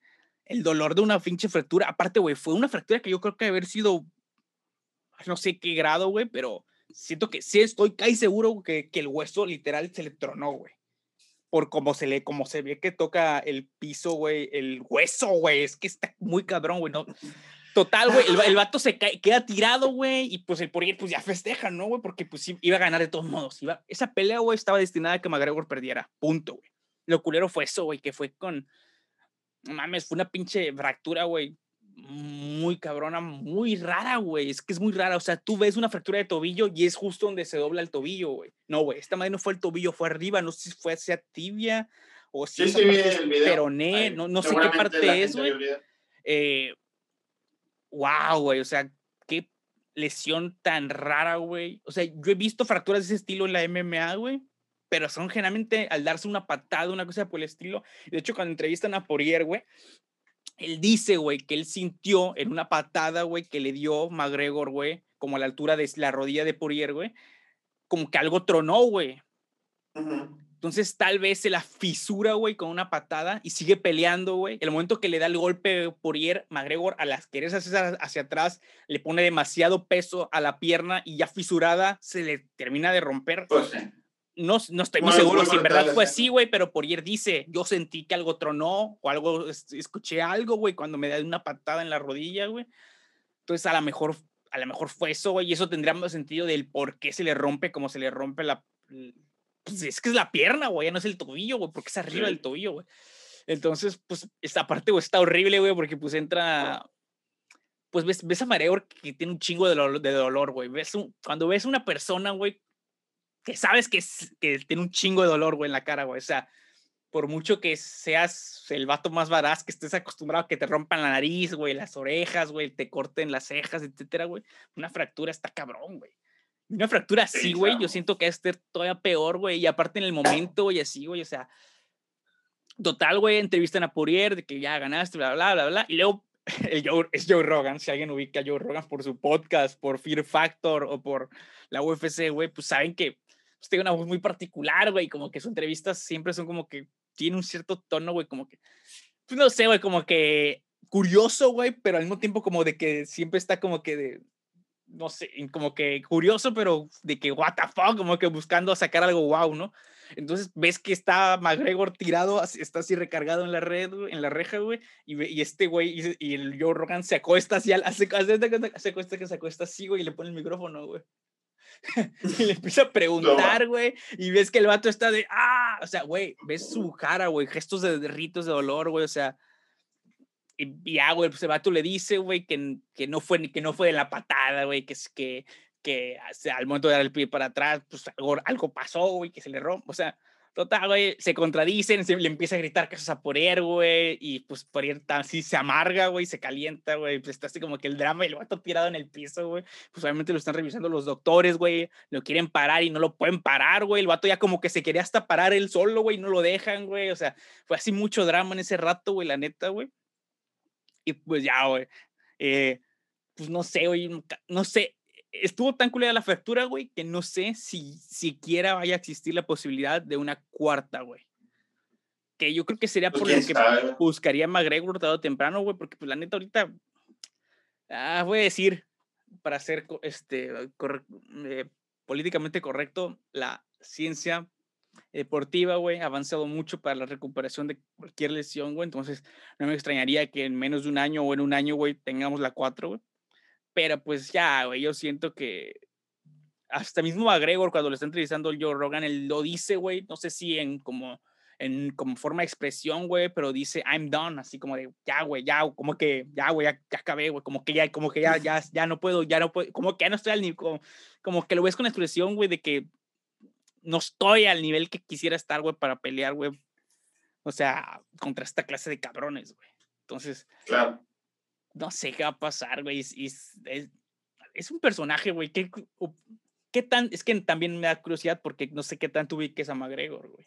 el dolor de una pinche fractura, aparte, güey, fue una fractura que yo creo que haber sido, no sé qué grado, güey, pero siento que sí estoy casi seguro que, que el hueso literal se le tronó, güey por cómo se le, como se ve que toca el piso, güey, el hueso, güey, es que está muy cabrón, güey, no. Total, güey, el, el, vato se cae, queda tirado, güey, y pues el Poirier pues ya festeja, ¿no, güey? Porque pues iba a ganar de todos modos. Iba, esa pelea, güey, estaba destinada a que McGregor perdiera, punto, güey. Lo culero fue eso, güey, que fue con, mames, fue una pinche fractura, güey, muy cabrona, muy rara, güey. Es que es muy rara. O sea, tú ves una fractura de tobillo y es justo donde se dobla el tobillo, güey. No, güey, esta madre no fue el tobillo, fue arriba. No sé si fue hacia tibia o si sí, peroné. no, no sé qué parte es, güey. Eh, wow, güey. O sea, qué lesión tan rara, güey. O sea, yo he visto fracturas de ese estilo en la MMA, güey. Pero son generalmente al darse una patada, una cosa por el estilo. De hecho, cuando entrevistan a Porier, güey, él dice, güey, que él sintió en una patada, güey, que le dio McGregor, güey, como a la altura de la rodilla de Poirier, güey, como que algo tronó, güey. Entonces tal vez se la fisura, güey, con una patada y sigue peleando, güey. El momento que le da el golpe Poirier, McGregor a las querer hacia, hacia atrás, le pone demasiado peso a la pierna y ya fisurada se le termina de romper. Pues no, no estoy muy seguro si en verdad fue así, güey, pero por ayer dice, yo sentí que algo tronó o algo, escuché algo, güey, cuando me da una patada en la rodilla, güey. Entonces a lo mejor, a lo mejor fue eso, güey, y eso tendría más sentido del por qué se le rompe como se le rompe la... Pues es que es la pierna, güey, ya no es el tobillo, güey, porque es arriba del tobillo, güey. Entonces, pues esta parte, güey, está horrible, güey, porque pues entra... Pues ves, ves a Mareor que tiene un chingo de, de dolor, güey. Ves un, cuando ves una persona, güey, que sabes que, que tiene un chingo de dolor, güey, en la cara, güey. O sea, por mucho que seas el vato más varaz, que estés acostumbrado a que te rompan la nariz, güey, las orejas, güey, te corten las cejas, etcétera, güey. Una fractura está cabrón, güey. Una fractura así, güey, yo siento que es todavía peor, güey. Y aparte en el momento, güey, así, güey, o sea. Total, güey, entrevistan a Poirier de que ya ganaste, bla, bla, bla, bla. Y luego el Joe, es Joe Rogan. Si alguien ubica a Joe Rogan por su podcast, por Fear Factor o por la UFC, güey, pues saben que pues, tiene una voz muy particular, güey. Como que sus entrevistas siempre son como que tiene un cierto tono, güey, como que. Pues no sé, güey, como que curioso, güey, pero al mismo tiempo como de que siempre está como que de, no sé, como que curioso, pero de que what the fuck, como que buscando sacar algo wow, ¿no? Entonces ves que está McGregor tirado, está así recargado en la red, en la reja, güey, y, y, este güey, y, el Joe Rogan se acuesta así, hace, se acuesta que se acuesta así, güey, y le pone el micrófono, güey. y le empieza a preguntar, güey, y ves que el vato está de, ah, o sea, güey, ves su cara, güey, gestos de, ritos de dolor, güey, o sea, y ya, güey, pues el vato le dice, güey, que, que, no fue, que no fue de la patada, güey, que, es que, que al momento de dar el pie para atrás, pues algo, algo pasó, güey, que se le rompe, o sea, total, güey, se contradicen, se, le empieza a gritar es a Poirier, güey, y pues Poirier así se amarga, güey, se calienta, güey, pues está así como que el drama y el vato tirado en el piso, güey, pues obviamente lo están revisando los doctores, güey, lo quieren parar y no lo pueden parar, güey, el vato ya como que se quería hasta parar él solo, güey, no lo dejan, güey, o sea, fue así mucho drama en ese rato, güey, la neta, güey. Y pues ya, güey. Eh, pues no sé, güey, no sé. Estuvo tan culera la fractura, güey, que no sé si siquiera vaya a existir la posibilidad de una cuarta, güey. Que yo creo que sería pues, por lo que buscaría McGregor tarde o temprano, güey, porque pues la neta ahorita, ah, voy a decir, para ser este, eh, políticamente correcto, la ciencia deportiva, güey, ha avanzado mucho para la recuperación de cualquier lesión, güey. Entonces, no me extrañaría que en menos de un año o en un año, güey, tengamos la 4, güey. Pero pues ya, güey, yo siento que hasta mismo McGregor, cuando le está entrevistando Joe Rogan, él lo dice, güey, no sé si en como, en como forma de expresión, güey, pero dice, I'm done, así como de, ya, güey, ya, como que, ya, güey, ya, acabé, güey, como que ya, como que ya, ya, ya no puedo, ya no puedo, como que ya no estoy al nivel, como, como que lo ves con expresión, güey, de que no estoy al nivel que quisiera estar, güey, para pelear, güey. O sea, contra esta clase de cabrones, güey. Entonces, claro. No sé qué va a pasar, güey. Es, es, un personaje, güey. ¿Qué, ¿Qué, tan? Es que también me da curiosidad porque no sé qué tanto ubiques a McGregor, güey.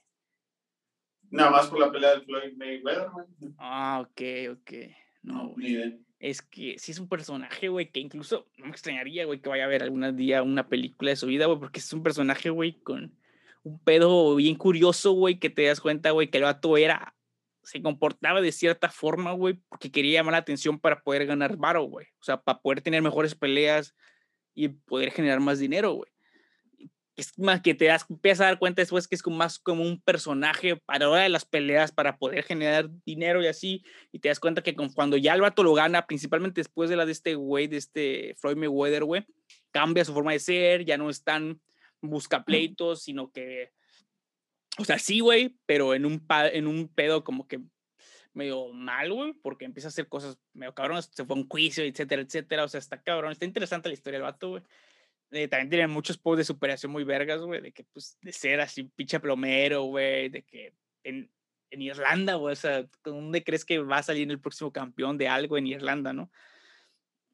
Nada más por la pelea del Floyd Mayweather, güey. Ah, ok, ok. No, güey. Es que sí es un personaje, güey, que incluso no me extrañaría, güey, que vaya a ver algún día una película de su vida, güey, porque es un personaje, güey, con un pedo bien curioso, güey, que te das cuenta, güey, que el vato era, se comportaba de cierta forma, güey, porque quería llamar la atención para poder ganar varo, güey. O sea, para poder tener mejores peleas y poder generar más dinero, güey. Es más que te das, empiezas a dar cuenta después que es como más como un personaje para hora de las peleas, para poder generar dinero y así. Y te das cuenta que cuando ya el vato lo gana, principalmente después de la de este güey, de este Floyd Mayweather, güey, cambia su forma de ser, ya no es tan busca pleitos, sino que, o sea, sí, güey, pero en un, en un pedo como que medio mal, güey, porque empieza a hacer cosas medio cabrón, se fue a un juicio, etcétera, etcétera, o sea, está cabrón, está interesante la historia del vato, güey. Eh, también tiene muchos posts de superación muy vergas, güey, de que, pues, de ser así pinche plomero, güey, de que en, en Irlanda, güey, o sea, ¿dónde crees que va a salir el próximo campeón de algo en Irlanda, no?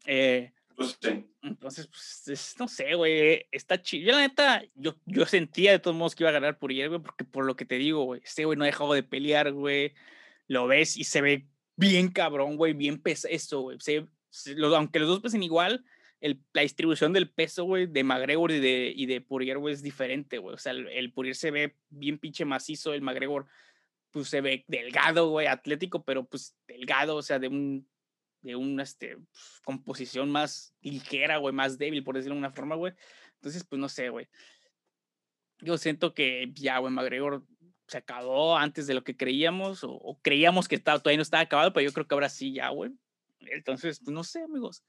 Eh, pues Entonces, pues, no sé, güey, está chido. Yo, la neta, yo, yo sentía de todos modos que iba a ganar por güey, porque por lo que te digo, güey, este güey no ha dejado de pelear, güey. Lo ves y se ve bien cabrón, güey, bien peso, eso, güey. aunque los dos pesen igual, el, la distribución del peso, güey, de McGregor y de, y de Poirier, güey, es diferente, güey. O sea, el, el Poirier se ve bien pinche macizo, el McGregor, pues se ve delgado, güey, atlético, pero pues delgado, o sea, de un de una este, pues, composición más ligera, güey, más débil, por decirlo de una forma, güey. Entonces, pues no sé, güey. Yo siento que ya, güey, McGregor se acabó antes de lo que creíamos, o, creíamos que estaba, todavía no estaba acabado, pero yo creo que ahora sí, ya, güey. Entonces, pues no sé, amigos.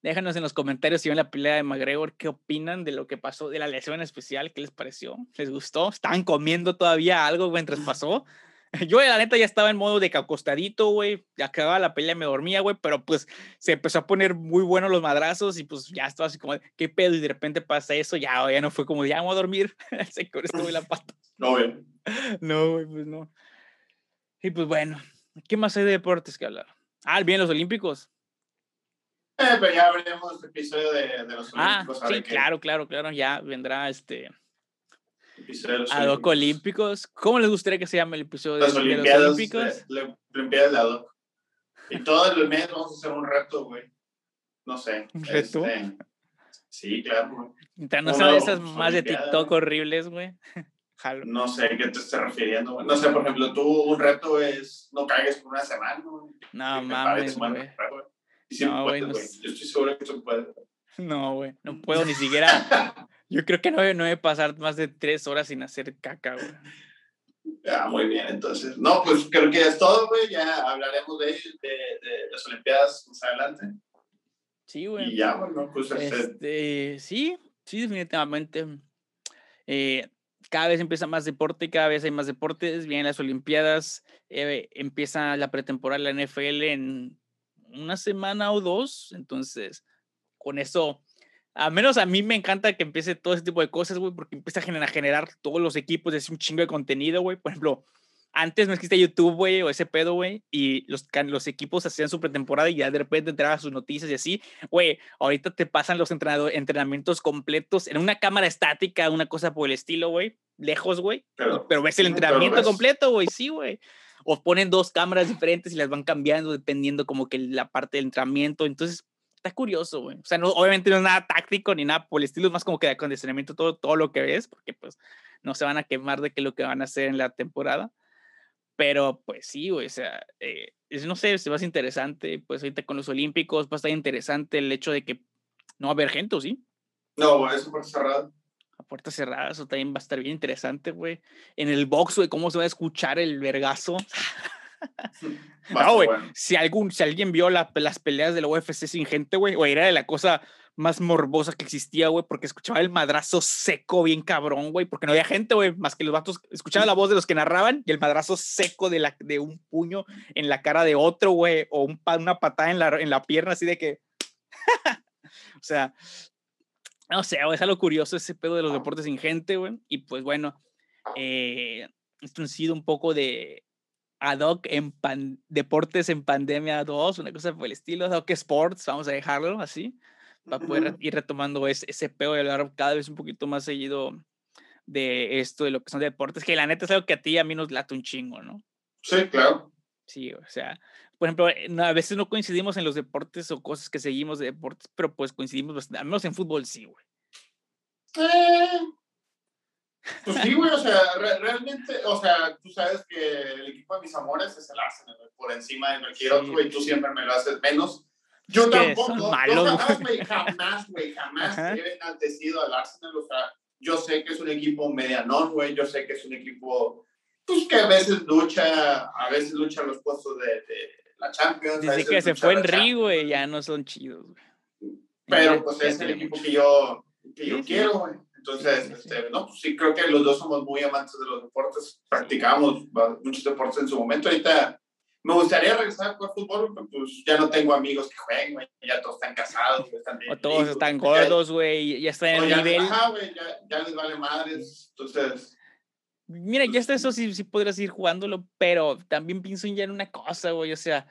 Déjanos en los comentarios si ven la pelea de McGregor, qué opinan de lo que pasó, de la lesión especial, qué les pareció, les gustó, estaban comiendo todavía algo mientras pasó. Yo, la neta, ya estaba en modo de acostadito, güey. Ya acababa la pelea, me dormía, güey. Pero pues se empezó a poner muy buenos los madrazos y pues ya estaba así como, ¿qué pedo? Y de repente pasa eso, ya, ya no fue como, ya vamos a dormir. se estuvo la pata. No, güey. No, güey, pues no. Y pues bueno, ¿qué más hay de deportes que hablar? Ah, bien, los Olímpicos. Eh, pero ya veremos este episodio de, de los Ah, Olímpicos. sí, claro, claro, claro. Ya vendrá este. De los Olímpicos. ¿Cómo les gustaría que se llame el episodio de, de los. Olímpicos? de- la Olimpiadas de hoc. Y todo el mes vamos a hacer un reto, güey. No sé. ¿Un reto? este, sí, claro, güey. Mientras no Una sean esas más de. TikTok horribles, güey. Jalo. No sé a qué te estás refiriendo, güey. No sé, por ejemplo, tú un reto es no caigas por una semana, güey. No mames, güey. Y sí No, güey, puedes, no Yo estoy seguro que se puede. No, güey. No puedo ni siquiera. Yo creo que no no debe pasar más de tres horas sin hacer caca, güey. Ah, muy bien, entonces. No, pues creo que es todo, güey. Ya hablaremos de, de, de las Olimpiadas más adelante. Sí, güey. Y ya, bueno, pues este, Este, sí, sí, definitivamente. Eh, cada vez empieza más deporte, cada vez hay más deportes. Vienen las Olimpiadas, eh, empieza la pretemporada de la NFL en una semana o dos. Entonces, con eso, a menos a mí me encanta que empiece todo ese tipo de cosas, güey, porque empieza a generar, a generar todos los equipos, es un chingo de contenido, güey. Por ejemplo, antes no existía YouTube, güey, o ese pedo, güey, y los, los equipos hacían su pretemporada y ya de repente entraban sus noticias y así. Güey, ahorita te pasan los entrenamientos completos en una cámara estática, una cosa por el estilo, güey, lejos, güey. Pero- Pero ves el entrenamiento completo, güey, sí, güey. O ponen dos cámaras diferentes y las van cambiando dependiendo como que la parte del entrenamiento. Entonces, está curioso, güey. O sea, no, obviamente no es nada táctico ni nada por el estilo, es más como que de acondicionamiento todo, todo lo que ves, porque pues no se van a quemar de que lo que van a hacer en la temporada. Pero pues sí, güey, o sea, eh, es- no sé, se va a interesante, pues ahorita con los Olímpicos va a estar interesante el hecho de que no va a haber gente, ¿o sí? no, güey, eso por cerrado. A puertas cerradas, eso también va a estar bien interesante, güey. En el box, güey, cómo se va a escuchar el vergazo. No, estar güey, bueno. si, algún, si alguien vio la- las peleas de la UFC sin gente, güey, era de la cosa más morbosa que existía, güey, porque escuchaba el madrazo seco bien cabrón, güey, porque no había gente, güey, más que los vatos, escuchaba la voz de los que narraban y el madrazo seco de, la, de un puño en la cara de otro, güey, o un, una patada en la, en la pierna, así de que... o sea, no sé, güey, es algo curioso ese pedo de los deportes sin gente, güey, y pues bueno, eh, esto ha sido un poco de ad hoc en pan- deportes en pandemia 2, una cosa por el estilo, ad hoc sports, vamos a dejarlo así, para poder ir retomando ese, ese pedo y hablar cada vez un poquito más seguido de esto, de lo que son deportes, que la neta es algo que a ti y a mí nos late un chingo, ¿no? Sí, claro. Sí, o sea, por ejemplo, eh, a veces no coincidimos en los deportes o cosas que seguimos de deportes, pero pues coincidimos bastante, al menos en fútbol sí, güey. Eh, Pues sí, güey, o sea, re- realmente, o sea, tú sabes que el equipo de mis amores es el Arsenal, por encima de cualquier Sí. otro, güey, tú siempre me lo haces menos. Yo que tampoco, malos, jamás, güey. jamás, güey, jamás he enaltecido al Arsenal, o sea, yo sé que es un equipo medianón, güey, yo sé que es un equipo, pues, que a veces lucha, a veces lucha los puestos de, de la Champions. veces que se fue Henry, Champions, güey, ya no son chidos, güey. Pero, pues, ya es el equipo mucho. que yo, que yo Sí, sí. quiero, güey. Entonces, Sí, sí, este, no, pues sí, creo que los dos somos muy amantes de los deportes. Practicamos muchos deportes en su momento. Ahorita me gustaría regresar a jugar fútbol, pero pues ya no tengo amigos que jueguen, güey. Ya todos están casados, güey, están bien O todos ricos, están gordos, güey, ya están en el ya, nivel. ajá, güey, ya, ya les vale madres. Entonces, Mira, ya está eso, sí, sí podrías ir jugándolo, pero también pienso ya en una cosa, güey, o sea,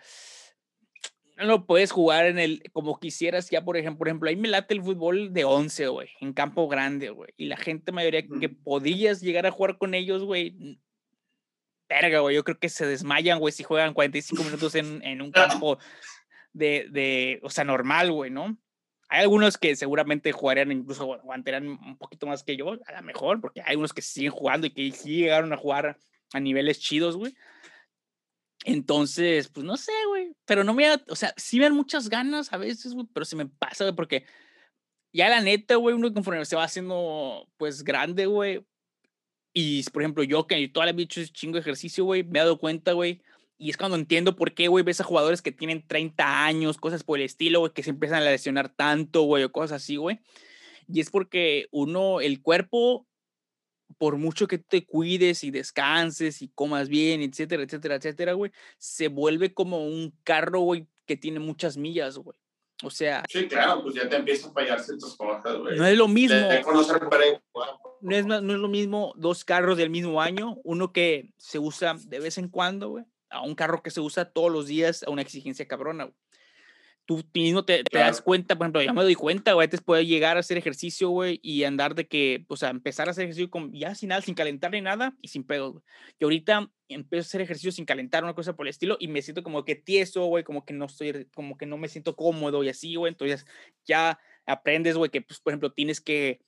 lo puedes jugar en el, como quisieras ya, por ejemplo, por ejemplo, ahí me late el fútbol de 11, güey, en campo grande, güey, y la gente mayoría que Ujú. podrías llegar a jugar con ellos, güey, verga, güey, yo creo que se desmayan, güey, si juegan 45 minutos en, en un campo de, de, o sea, normal, güey, ¿no? Hay algunos que seguramente jugarían, incluso agu- aguantarían un poquito más que yo, a lo mejor, porque hay unos que siguen jugando y que sí llegaron a jugar a niveles chidos, güey. Entonces, pues no sé, güey. Pero no me o sea, sí me dan muchas ganas a veces, güey, pero se me pasa, güey, porque ya la neta, güey, uno conforme se va haciendo, pues, grande, güey. Y, por ejemplo, yo que toda la hecho ese chingo de ejercicio, güey, me he dado cuenta, güey. Y es cuando entiendo por qué, güey, ves a jugadores que tienen 30 años, cosas por el estilo, güey, que se empiezan a lesionar tanto, güey, o cosas así, güey. Y es porque uno, el cuerpo, por mucho que te cuides y descanses y comas bien, etcétera, etcétera, etcétera, güey, se vuelve como un carro, güey, que tiene muchas millas, güey. O sea, sí, claro, pues ya te empiezan a fallar ciertas cosas, güey. no es lo De, mismo. de conocer para igual. no es, no es lo mismo dos carros del mismo año, uno que se usa de vez en cuando, güey, a un carro que se usa todos los días a una exigencia cabrona, güey. Tú mismo te, te das cuenta, por ejemplo, yo me doy cuenta, güey, antes poder llegar a hacer ejercicio, güey, y andar de que, o sea, empezar a hacer ejercicio con, ya sin nada, sin calentar ni nada y sin pedos, güey. Y ahorita empiezo a hacer ejercicio sin calentar, una cosa por el estilo, y me siento como que tieso, güey, como que no estoy, como que no me siento cómodo y así, güey. Entonces ya aprendes, güey, que, pues, por ejemplo, tienes que,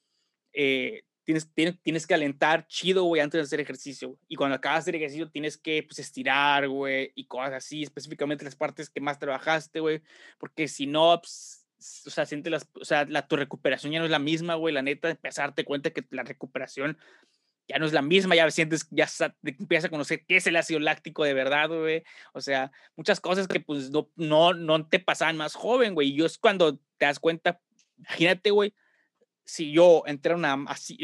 eh, tienes, tienes, tienes que calentar chido, güey, antes de hacer ejercicio. Y cuando acabas de hacer ejercicio, tienes que, pues, estirar, güey, y cosas así, específicamente las partes que más trabajaste, güey, porque si no, pues, o sea, siente las, o sea, la, tu recuperación ya no es la misma, güey, la neta, empezar a darte cuenta que la recuperación ya no es la misma, ya sientes, ya empiezas a conocer qué es el ácido láctico de verdad, güey. O sea, muchas cosas que pues no, no, no te pasaban más joven, güey. Y yo es cuando te das cuenta, imagínate, güey, si yo entré una, así,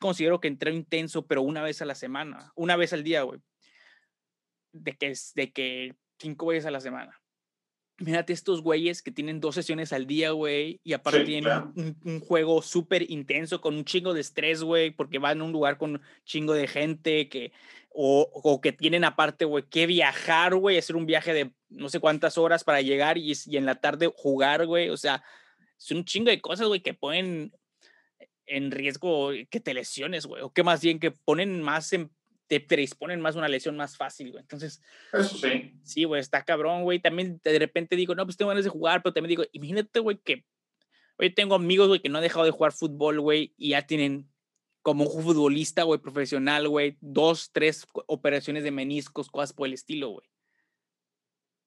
considero que entré intenso, pero una vez a la semana, una vez al día, güey. De que, de que cinco veces a la semana. Mírate estos güeyes que tienen dos sesiones al día, güey, y aparte tienen un, juego súper intenso con un chingo de estrés, güey, porque van a un lugar con un chingo de gente que, o, o que tienen aparte, güey, que viajar, güey, hacer un viaje de no sé cuántas horas para llegar y, y en la tarde jugar, güey, o sea, son un chingo de cosas, güey, que pueden en riesgo que te lesiones, güey, o que más bien que ponen más en, te predisponen más una lesión más fácil, güey. Entonces, eso sí. Sí, güey, está cabrón, güey. También de repente digo, no, pues tengo ganas de jugar, pero también digo, imagínate, güey, que, hoy tengo amigos, güey, que no han dejado de jugar fútbol, güey, y ya tienen como un futbolista, güey, profesional, güey, dos, tres operaciones de meniscos, cosas por el estilo, güey.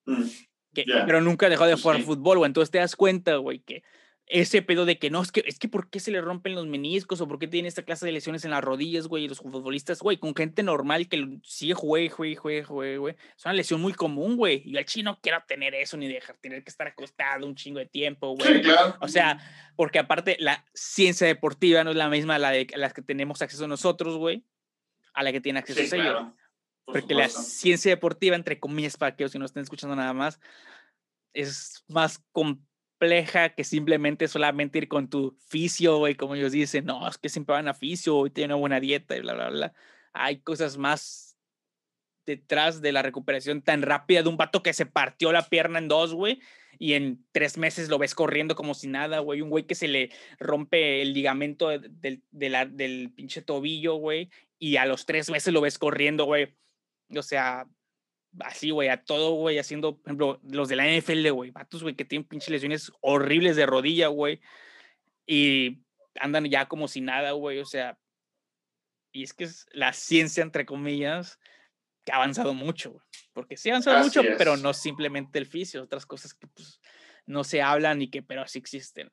Mm, pero nunca dejado de jugar fútbol, güey. Entonces te das cuenta, güey, que ese pedo de que no, es que, es que ¿por qué se le rompen los meniscos o por qué tiene esta clase de lesiones en las rodillas, güey? Y los futbolistas, güey, con gente normal que sigue juegue, juegue, juegue, juegue, güey. Es una lesión muy común, güey. Y al chino quiero tener eso ni dejar, tener que estar acostado un chingo de tiempo, güey. Sí, claro. O sea, porque aparte la ciencia deportiva no es la misma a la de a las que tenemos acceso nosotros, güey, a la que tiene acceso sí, ellos. porque la ciencia deportiva, entre comillas, para que si no estén escuchando nada más, es más compleja compleja que simplemente solamente ir con tu fisio, güey, como ellos dicen, no, es que siempre van a fisio y tienen una buena dieta y bla, bla, bla. Hay cosas más detrás de la recuperación tan rápida de un vato que se partió la pierna en dos, güey, y en tres meses lo ves corriendo como si nada, güey. Un güey que se le rompe el ligamento del, del pinche tobillo, güey, y a los tres meses lo ves corriendo, güey. O sea, así, güey, a todo, güey, haciendo, por ejemplo, los de la NFL, güey, vatos, güey, que tienen pinches lesiones horribles de rodilla, güey, y andan ya como si nada, güey, o sea, y es que es la ciencia, entre comillas, que ha avanzado mucho, güey, porque sí ha avanzado mucho, pero no simplemente el fisio, otras cosas que pues no se hablan y que, pero sí existen.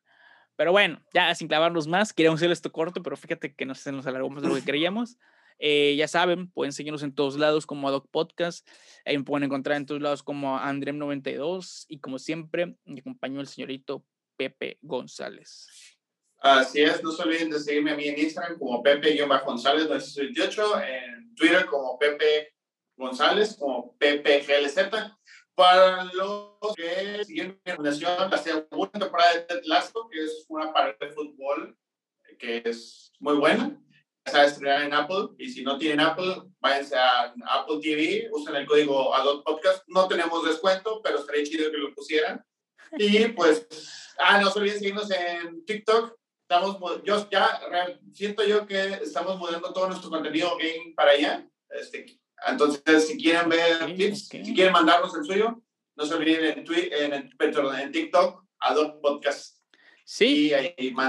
Pero bueno, ya sin clavarnos más, queríamos hacer esto corto, pero fíjate que no se nos alargó más de lo que creíamos. Eh, ya saben, pueden seguirnos en todos lados como Adoc Podcast. Me pueden encontrar en todos lados como Andrem92. Y como siempre, me acompañó el señorito Pepe González. Así es, no se olviden de seguirme a mí en Instagram como Pepe-González 918, en Twitter como Pepe González, como Pepe GLZ. Para los que siguen mi recomendación, la segunda temporada de Ted Lasso, que es una pared de fútbol que es muy buena a estrenar en Apple y si no tienen Apple, váyanse a Apple TV, usen el código Adult Podcast. No tenemos descuento, pero estaría chido que lo pusieran. Y pues, ah, no se olviden seguirnos en TikTok. Estamos, yo ya siento yo que estamos mudando todo nuestro contenido game para allá. Este, entonces, si quieren ver tips, si quieren mandarnos el suyo, no se olviden en, en, en TikTok, Adult Podcast. Sí.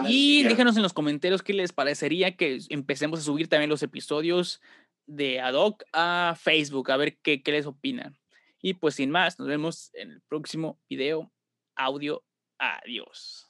Y, déjanos en los comentarios qué les parecería que empecemos a subir también los episodios de Adoc a Facebook, a ver qué, qué les opinan. Y pues sin más, nos vemos en el próximo video audio. Adiós.